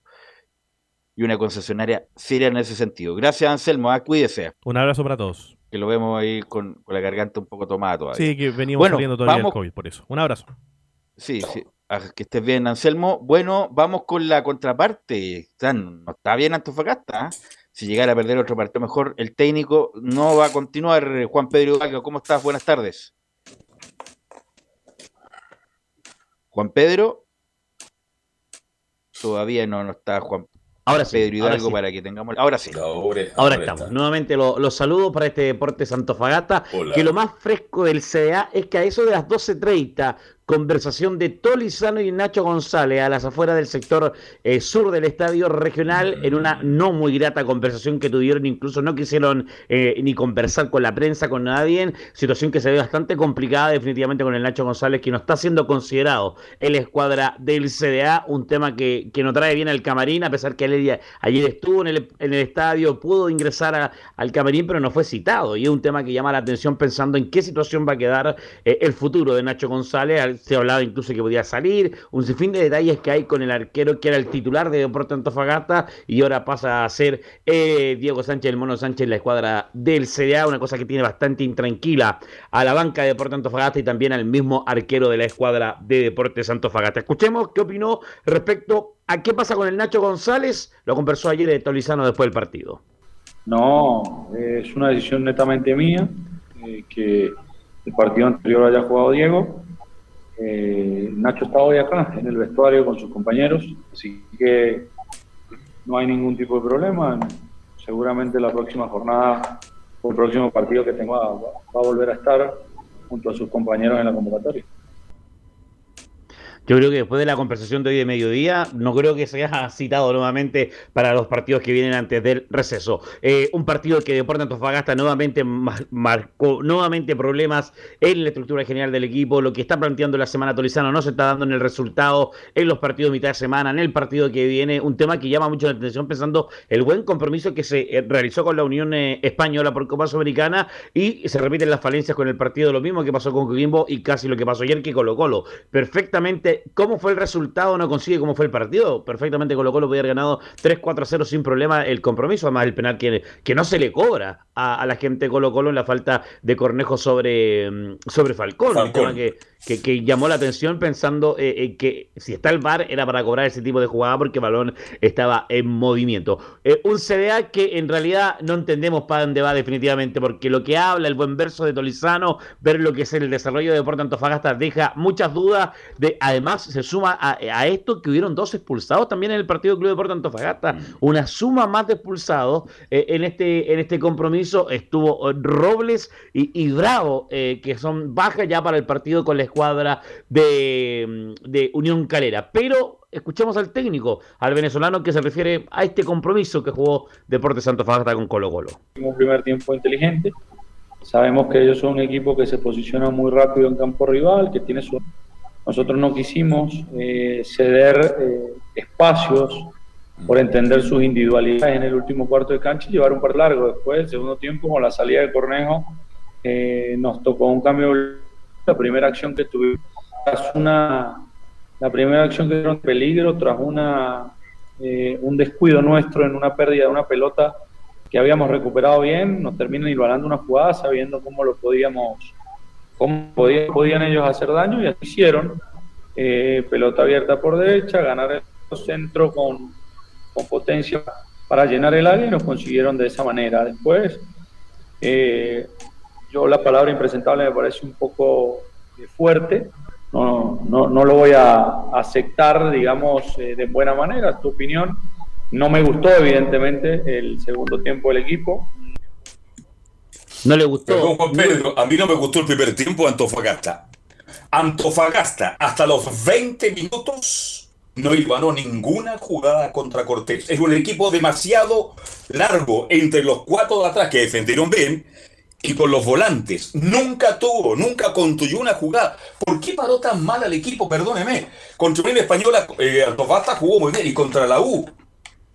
y una concesionaria seria en ese sentido. Gracias, Anselmo. Ah, cuídese. Un abrazo para todos. Que lo vemos ahí con, con la garganta un poco tomada todavía. Sí, que venimos Bueno, saliendo todavía del vamos- COVID, por eso. Un abrazo. Sí, sí. Ah, Que estés bien, Anselmo. Bueno, vamos con la contraparte. No está bien Antofagasta. ¿ah? Si llegara a perder otro partido mejor, el técnico no va a continuar. Juan Pedro ¿cómo estás? Buenas tardes. Juan Pedro. Todavía no, no está Juan Ahora sí, Pedro ahora Hidalgo sí. para que tengamos. Ahora sí. Ahora estamos. Nuevamente lo- los saludos para este Deportes Antofagasta. Hola. Que lo más fresco del CDA es que a eso de las 12.30, conversación de Tolizano y Nacho González a las afueras del sector eh, sur del estadio regional en una no muy grata conversación que tuvieron. Incluso no quisieron eh, ni conversar con la prensa, con nadie. Situación que se ve bastante complicada definitivamente con el Nacho González, que no está siendo considerado en la escuadra del CDA. Un tema que, que no trae bien al camarín, a pesar que él ayer estuvo en el, en el estadio, pudo ingresar a- al camarín, pero no fue citado. Y es un tema que llama la atención pensando en qué situación va a quedar eh, el futuro de Nacho González. Al- Se hablaba incluso que podía salir, un sinfín de detalles que hay con el arquero que era el titular de Deportes Antofagasta y ahora pasa a ser eh, Diego Sánchez, el Mono Sánchez, la escuadra del CDA, una cosa que tiene bastante intranquila a la banca de Deportes Antofagasta y también al mismo arquero de la escuadra de Deportes Antofagasta. Escuchemos qué opinó respecto a qué pasa con el Nacho González. Lo conversó ayer de Tolizano después del partido. No, es una decisión netamente mía, eh, que el partido anterior haya jugado Diego. Eh, Nacho está hoy acá en el vestuario con sus compañeros, así que no hay ningún tipo de problema. Seguramente la próxima jornada o el próximo partido que tenga va, va a volver a estar junto a sus compañeros en la convocatoria. Yo creo que después de la conversación de hoy de mediodía, no creo que se haya citado nuevamente para los partidos que vienen antes del receso. Eh, un partido que Deportes Antofagasta nuevamente ma- marcó nuevamente problemas en la estructura general del equipo. Lo que está planteando la semana Tolizano no se está dando en el resultado en los partidos de mitad de semana, en el partido que viene. Un tema que llama mucho la atención pensando el buen compromiso que se eh, realizó con la Unión eh, Española por Copa Sudamericana y se repiten las falencias con el partido, lo mismo que pasó con Coquimbo y casi lo que pasó ayer que Colo Colo. Perfectamente, ¿cómo fue el resultado? No consigue cómo fue el partido. Perfectamente Colo Colo podía haber ganado 3-4-0 sin problema el compromiso, además el penal que, que no se le cobra a, a la gente de Colo Colo en la falta de Cornejo sobre, mm, sobre Falcón. Un tema que, que, que llamó la atención pensando eh, eh, que si está el VAR era para cobrar ese tipo de jugada porque el balón estaba en movimiento. Eh, un CDA que en realidad no entendemos para dónde va definitivamente porque lo que habla el buen verso de Tolizano, ver lo que es el desarrollo de Deportes Antofagasta deja muchas dudas. De, además se suma a, a esto que hubieron dos expulsados también en el partido Club Deportes Antofagasta. Una suma más de expulsados eh, en, este, en este compromiso estuvo eh, Robles y, y Bravo, eh, que son bajas ya para el partido con la escuadra de, mm, de Unión Calera. Pero escuchemos al técnico, al venezolano, que se refiere a este compromiso que jugó Deportes Antofagasta con Colo Colo. un primer tiempo inteligente. Sabemos que ellos son un equipo que se posiciona muy rápido en campo rival, que tiene su... Nosotros no quisimos eh, ceder eh, espacios por entender sus individualidades en el último cuarto de cancha y llevar un par largo. Después, el segundo tiempo, con la salida de Cornejo, eh, nos tocó un cambio. La primera acción que tuvimos tras una, la primera acción que dieron peligro tras una, eh, un descuido nuestro en una pérdida de una pelota que habíamos recuperado bien, nos terminan igualando una jugada sabiendo cómo lo podíamos, cómo podían, podían ellos hacer daño y así hicieron. Eh, pelota abierta por derecha, ganar el centro con, con potencia para llenar el área y nos consiguieron de esa manera. Después, eh, yo la palabra impresentable me parece un poco eh, fuerte, no, no, no lo voy a aceptar, digamos, eh, de buena manera, tu opinión. No me gustó, evidentemente, el segundo tiempo del equipo. No le gustó. Perdón, Juan Pedro, a mí no me gustó el primer tiempo de Antofagasta. Antofagasta, hasta los 20 minutos, no ibanó ninguna jugada contra Cortés. Es un equipo demasiado largo entre los cuatro de atrás que defendieron bien y con los volantes. Nunca tuvo, nunca construyó una jugada. ¿Por qué paró tan mal al equipo? Perdóneme. Contra Unión Española, eh, Antofagasta jugó muy bien y contra la U.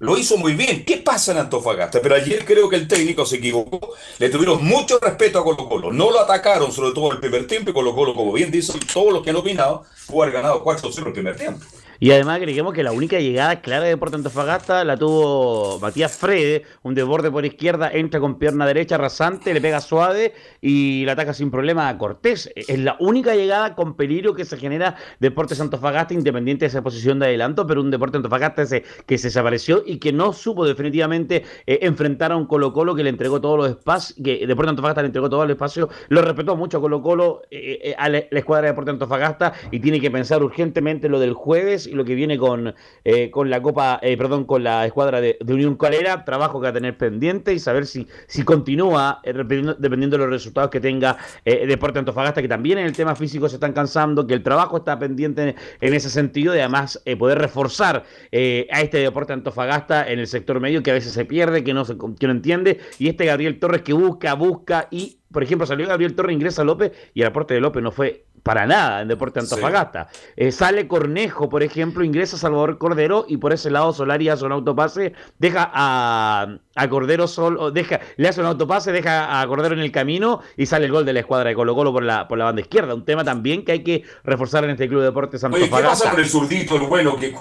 Lo hizo muy bien. ¿Qué pasa en Antofagasta? Pero ayer creo que el técnico se equivocó. Le tuvieron mucho respeto a Colo Colo. No lo atacaron, sobre todo el primer tiempo. Y Colo Colo, como bien dicen todos los que han opinado, pudo haber ganado 4-0 el primer tiempo. Y además agreguemos que la única llegada clara de Deportes Antofagasta la tuvo Matías Frede, un desborde por izquierda, entra con pierna derecha rasante, le pega suave y la ataca sin problema a Cortés. Es la única llegada con peligro que se genera Deportes Antofagasta, independiente de esa posición de adelanto, pero un Deporte Antofagasta ese, que se desapareció y que no supo definitivamente eh, enfrentar a un Colo Colo que le entregó todos los espacios, que Deportes Antofagasta le entregó todo el espacio, lo respetó mucho Colo Colo eh, eh, a la, la escuadra de Deportes Antofagasta y tiene que pensar urgentemente lo del jueves y lo que viene con, eh, con la Copa, eh, perdón, con la escuadra de, Unión Calera, trabajo que va a tener pendiente y saber si, si continúa, eh, dependiendo, de los resultados que tenga Deporte Antofagasta, que también en el tema físico se están cansando, que el trabajo está pendiente en, ese sentido y además poder reforzar a este Deporte Antofagasta en el sector medio que a veces se pierde, que no, se, que no entiende, y este Gabriel Torres que busca, busca y por ejemplo, salió Gabriel Torres, ingresa López y el aporte de López no fue para nada en Deporte Antofagasta. Sí. Eh, sale Cornejo, por ejemplo, ingresa Salvador Cordero y por ese lado Solari hace un autopase, deja a, a Cordero solo, deja, le hace un autopase, deja a Cordero en el camino y sale el gol de la escuadra de Colo Colo por la, por la banda izquierda. Un tema también que hay que reforzar en este Club de Deportes Antofagasta. Oye, ¿qué pasa con el zurdito, el bueno que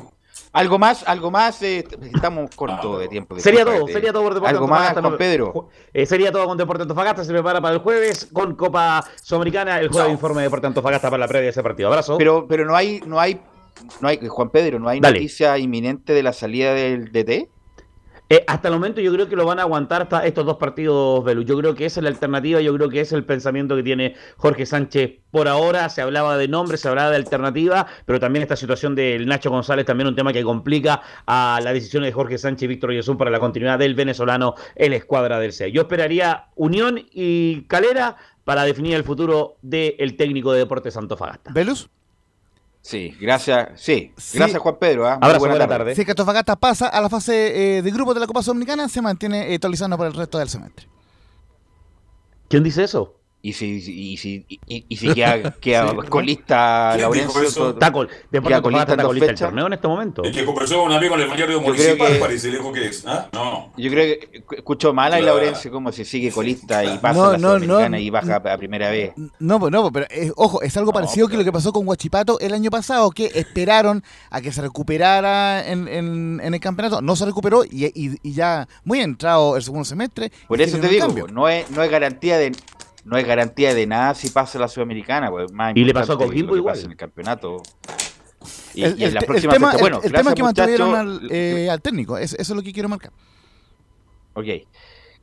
algo más, algo más, eh, estamos cortos de tiempo. Sería todo, sería todo por Deporte Algo más, Juan Pedro. Eh, sería todo con Deporte Antofagasta, se prepara para el jueves con Copa Sudamericana, el jueves no. informe de Deporte Antofagasta para la previa de ese partido. Abrazo. Pero, pero no hay, no hay, no hay, Juan Pedro, no hay Dale. noticia inminente de la salida del DT. Eh, hasta el momento yo creo que lo van a aguantar hasta estos dos partidos, Velu. Yo creo que esa es la alternativa, yo creo que es el pensamiento que tiene Jorge Sánchez por ahora. Se hablaba de nombre, se hablaba de alternativa, pero también esta situación del Nacho González, también un tema que complica a las decisiones de Jorge Sánchez y Víctor Yesún para la continuidad del venezolano en la escuadra del C. Yo esperaría Unión y Calera para definir el futuro del técnico de Deportes Antofagasta. ¿Velus? Sí, gracias. Sí, sí. gracias Juan Pedro. ¿eh? Abrazo, buena, buena tarde. tarde. Si que Antofagasta pasa a la fase eh, de grupo de la Copa Sudamericana, se mantiene eh, tolizando por el resto del semestre. ¿Quién dice eso? Y si, y si, y, y si (laughs) queda, queda sí. colista Laurencio. Está col, de queda colista, está colista el torneo en este momento. El que conversó con un amigo en el mayor municipal que, parece, le dijo que es. ¿Ah? No. Yo creo que escuchó mal a. Laurencio como si sigue colista y pasa no, a la no, Sudamericana no, y baja a primera vez. No, no, pero eh, ojo, es algo parecido pero... que lo que pasó con Huachipato el año pasado, que esperaron a que se recuperara en, en, en el campeonato. No se recuperó y, y, y, ya muy entrado el segundo semestre. Por eso te digo, no es, no es garantía de no es garantía de nada si pasa la Sudamericana, pues más Y le pasó a Coquimbo igual en el campeonato. Y, el, y en la próxima el tema, secta, bueno, el, el tema es que mantuvieron al, eh, al técnico, es, eso es lo que quiero marcar. Ok.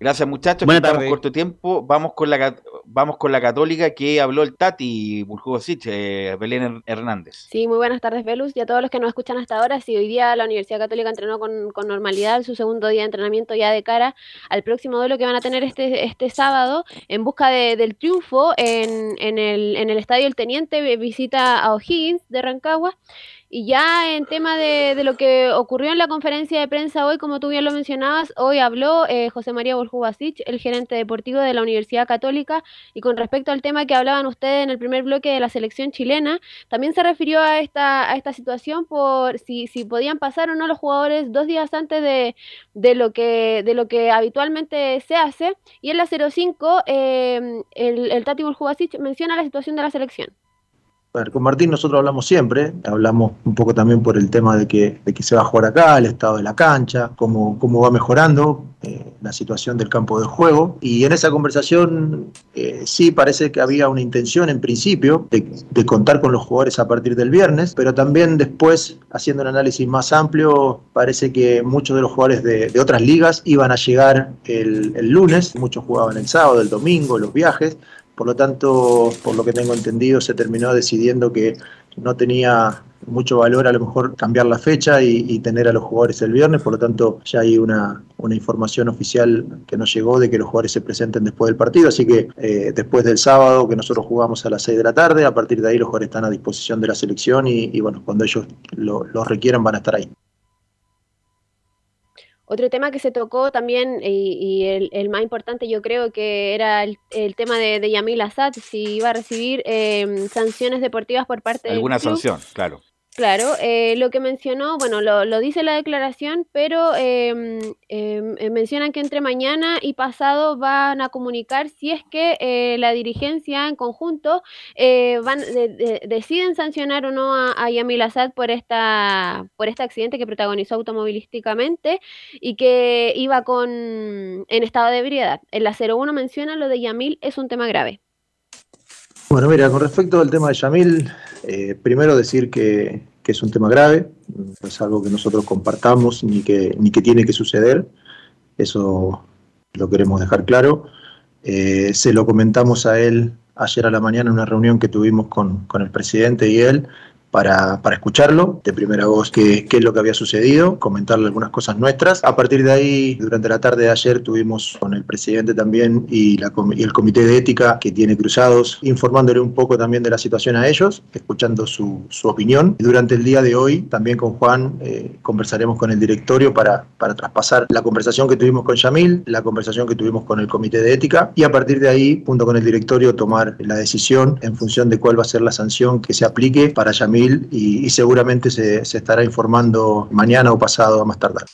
Gracias muchachos, Buena estamos corto tiempo. Vamos con la vamos con la católica que habló el Tati Burjugosic, eh, Belén Hernández. Sí, muy buenas tardes, Velus, y a todos los que nos escuchan hasta ahora. Si hoy día la Universidad Católica entrenó con, con, normalidad su segundo día de entrenamiento ya de cara al próximo duelo que van a tener este, este sábado en busca de, del triunfo en, en, el, en el Estadio El Teniente, visita a O'Higgins de Rancagua. Y ya en tema de, de, lo que ocurrió en la conferencia de prensa hoy, como tú bien lo mencionabas, hoy habló eh, José María Boljubasic, el gerente deportivo de la Universidad Católica, y con respecto al tema que hablaban ustedes en el primer bloque de la selección chilena, también se refirió a esta, a esta situación por si, si podían pasar o no los jugadores dos días antes de, de, lo, que, de lo que habitualmente se hace. Y en la 05, eh, el, el Tati Boljubasic menciona la situación de la selección. Con Martín nosotros hablamos siempre, hablamos un poco también por el tema de que, se va a jugar acá, el estado de la cancha, cómo, va mejorando eh, la situación del campo de juego. Y en esa conversación eh, sí parece que había una intención en principio de, contar con los jugadores a partir del viernes, pero también después, haciendo un análisis más amplio, parece que muchos de los jugadores de, otras ligas iban a llegar el lunes, muchos jugaban el sábado, el domingo, los viajes, por lo tanto, por lo que tengo entendido, se terminó decidiendo que no tenía mucho valor a lo mejor cambiar la fecha y, tener a los jugadores el viernes, por lo tanto ya hay una, una, información oficial que nos llegó de que los jugadores se presenten después del partido, así que eh, después del sábado que nosotros jugamos a las 6 de la tarde, a partir de ahí los jugadores están a disposición de la selección y, y bueno, cuando ellos lo, lo requieran van a estar ahí. Otro tema que se tocó también, y, y el, el, más importante yo creo que era el, el tema de, de, Yamil Assad, si iba a recibir eh, sanciones deportivas por parte Alguna del club. sanción, claro. Claro, eh, lo que mencionó, bueno, lo, dice la declaración, pero em, em, eh, mencionan que entre mañana y pasado van a comunicar si es que eh, la dirigencia en conjunto eh, van de- de- deciden sancionar o no a, a Yamil Assad por esta por este accidente que protagonizó automovilísticamente y que iba con en estado de ebriedad. En la 01 menciona lo de Yamil es un tema grave. Bueno, mira, con respecto al tema de Yamil, eh, primero decir que, que es un tema grave, no es algo que nosotros compartamos ni que, ni que tiene que suceder, eso lo queremos dejar claro. Eh, se lo comentamos a él ayer a la mañana en una reunión que tuvimos con, con el presidente y él para, para escucharlo de primera voz qué, qué es lo que había sucedido, comentarle algunas cosas nuestras. A partir de ahí, durante la tarde de ayer tuvimos con el presidente también y, el comité de ética que tiene cruzados, informándole un poco también de la situación a ellos, escuchando su, su opinión. Durante el día de hoy, también con Juan, eh, conversaremos con el directorio para, para traspasar la conversación que tuvimos con Yamil, la conversación que tuvimos con el comité de ética y a partir de ahí, junto con el directorio, tomar la decisión en función de cuál va a ser la sanción que se aplique para Yamil y, seguramente se, se estará informando mañana o pasado a más tardar.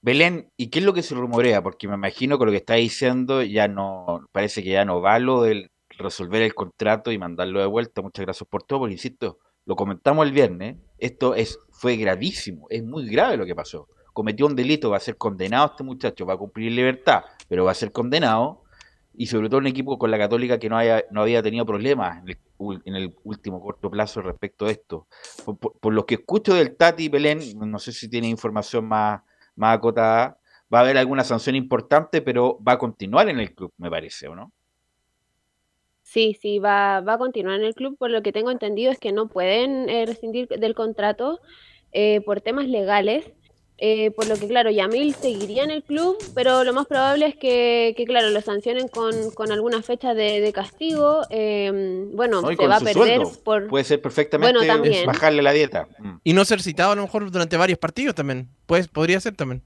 Belén, ¿y qué es lo que se rumorea? Porque me imagino que lo que está diciendo ya no, parece que ya no va lo del resolver el contrato y mandarlo de vuelta. Muchas gracias por todo, porque insisto, lo comentamos el viernes, esto es, fue gravísimo, es muy grave lo que pasó. Cometió un delito, va a ser condenado este muchacho, va a cumplir libertad, pero va a ser condenado. Y sobre todo un equipo con la Católica que no, haya, no había tenido problemas en el, en el último corto plazo respecto a esto. Por, por- por lo que escucho del Tati Belén, no sé si tiene información más, más acotada, va a haber alguna sanción importante, pero va a continuar en el club, me parece, ¿o no? Sí, sí, va, va a continuar en el club. Por lo que tengo entendido es que no pueden eh, rescindir del contrato eh, por temas legales. Eh, por lo que, claro, Yamil seguiría en el club, pero lo más probable es que, que, claro, lo sancionen con, con alguna fecha de, de castigo. eh, bueno, ¿No? Se va a perder sueldo. por... Puede ser perfectamente Bueno, bajarle la dieta. Mm. Y no ser citado a lo mejor durante varios partidos también. Pues podría ser también.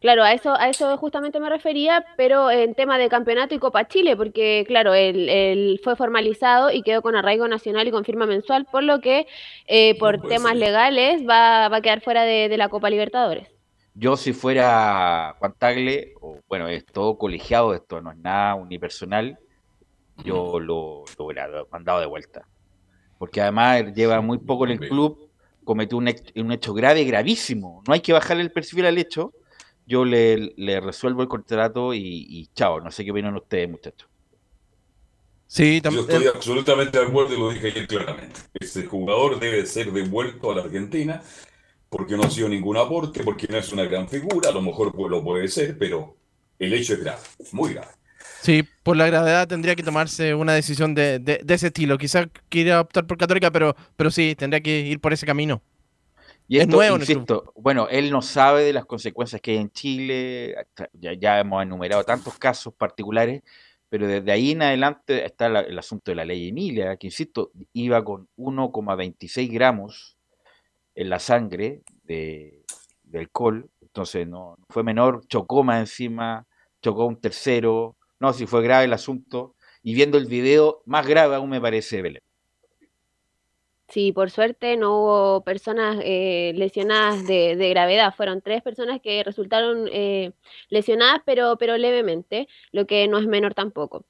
Claro, a eso, a eso justamente me refería, pero en tema de campeonato y Copa Chile, porque claro, él, él fue formalizado y quedó con arraigo nacional y con firma mensual, por lo que eh, por temas ser. legales va, va a quedar fuera de, de la Copa Libertadores. Yo si fuera Juan Tagle, o, bueno, es todo colegiado esto, no es nada unipersonal, yo lo, lo hubiera mandado de vuelta. Porque además él lleva muy poco en el club, cometió un, hecho- un hecho grave, gravísimo. No hay que bajarle el perfil al hecho. Yo le, le resuelvo el contrato y, y chao. No sé qué opinan ustedes, muchachos. Sí, Yo estoy absolutamente de acuerdo y lo dije ayer claramente. Este jugador debe ser devuelto a la Argentina porque no ha sido ningún aporte, porque no es una gran figura, a lo mejor pues, lo puede ser, pero el hecho es grave, muy grave. Sí, por la gravedad tendría que tomarse una decisión de, de- de ese estilo. Quizás quiera optar por Católica, pero, pero sí, tendría que ir por ese camino. Y Es esto, nuevo el club. insisto, bueno, él no sabe de las consecuencias que hay en Chile, ya, ya hemos enumerado tantos casos particulares, pero desde ahí en adelante está la- el asunto de la ley Emilia, que insisto, iba con 1,26 gramos en la sangre de, de alcohol, entonces no no fue menor, chocó más encima, chocó un tercero, no, si fue grave el asunto, y viendo el video, más grave aún me parece Belén. Sí, por suerte no hubo personas eh, lesionadas de, de gravedad. Fueron tres personas que resultaron eh, lesionadas, pero, pero levemente, lo que no es menor tampoco.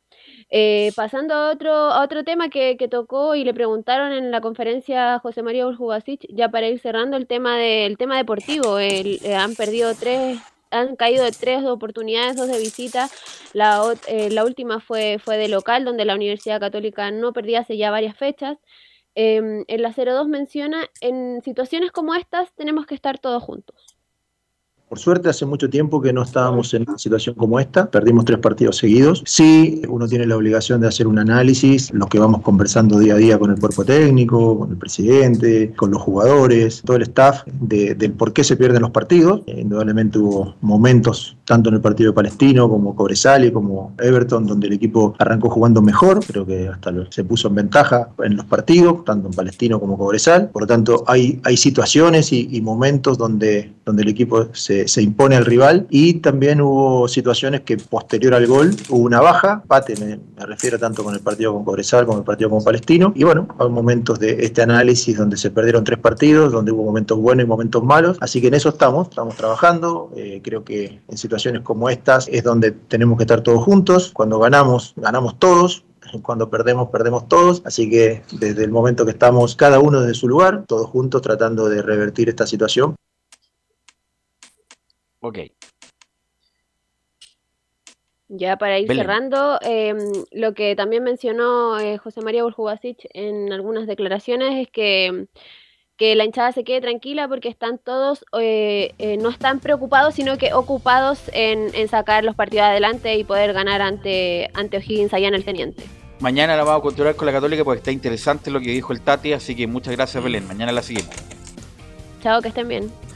Eh, pasando a otro, a otro tema que, que tocó y le preguntaron en la conferencia a José María Uljubasic, ya para ir cerrando el tema del tema deportivo, el- eh, han perdido tres, han caído de tres oportunidades, dos de visita, la, eh, la última fue, fue de local, donde la Universidad Católica no perdía hace ya varias fechas. Em, en la 02 menciona, en situaciones como estas tenemos que estar todos juntos. Por suerte, hace mucho tiempo que no estábamos en una situación como esta. Perdimos tres partidos seguidos. Sí, uno tiene la obligación de hacer un análisis, lo que vamos conversando día a día con el cuerpo técnico, con el presidente, con los jugadores, todo el staff, de- del por qué se pierden los partidos. Eh, indudablemente hubo momentos, tanto en el partido de Palestino como Cobresal como Everton, donde el equipo arrancó jugando mejor. Creo que hasta se puso en ventaja en los partidos, tanto en Palestino como Cobresal. Por lo tanto, hay, hay situaciones y, y momentos donde donde el equipo se, se impone al rival y también hubo situaciones que posterior al gol hubo una baja, pate me, refiero tanto con el partido con Cobresal como el partido con Palestino. Y bueno, hay momentos de este análisis donde se perdieron tres partidos, donde hubo momentos buenos y momentos malos, así que en eso estamos, estamos trabajando, eh, creo que en situaciones como estas es donde tenemos que estar todos juntos, cuando ganamos, ganamos todos, cuando perdemos, perdemos todos. Así que desde el momento que estamos cada uno desde su lugar, todos juntos tratando de revertir esta situación. Ok. Ya para ir Belén. cerrando, eh, lo que también mencionó eh, José María Buljubasic en algunas declaraciones es que, que la hinchada se quede tranquila porque están todos, eh, eh, no están preocupados, sino que ocupados en, en sacar los partidos adelante y poder ganar ante, ante O'Higgins allá en el Teniente. Mañana la vamos a continuar con la Católica porque está interesante lo que dijo el Tati, así que muchas gracias Belén. Mañana la seguimos. Chao, que estén bien.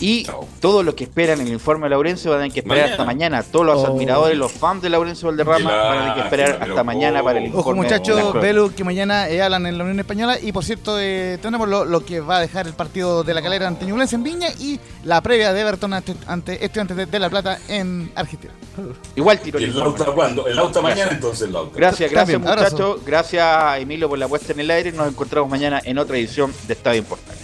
Y todos los que esperan el informe de Laurencio van a tener que esperar hasta mañana. Todos los Oh. admiradores, los fans de Laurencio Valderrama van a tener que esperar hasta mañana para el informe. Ojo muchachos. Belu, que mañana eh, hablan en la Unión Española y por cierto eh, tenemos lo, lo que va a dejar el partido de la calera ante Ñublense en Viña y la previa de Everton ante, ante Estudiantes de, de La Plata en Argentina. Igual tiro ¿Y el. Lauta cuándo? El Lauta mañana, Gracias. entonces el Lauta. Gracias, gracias muchachos. Gracias Emilio por la puesta en el aire. Nos encontramos mañana en otra edición de Estadio en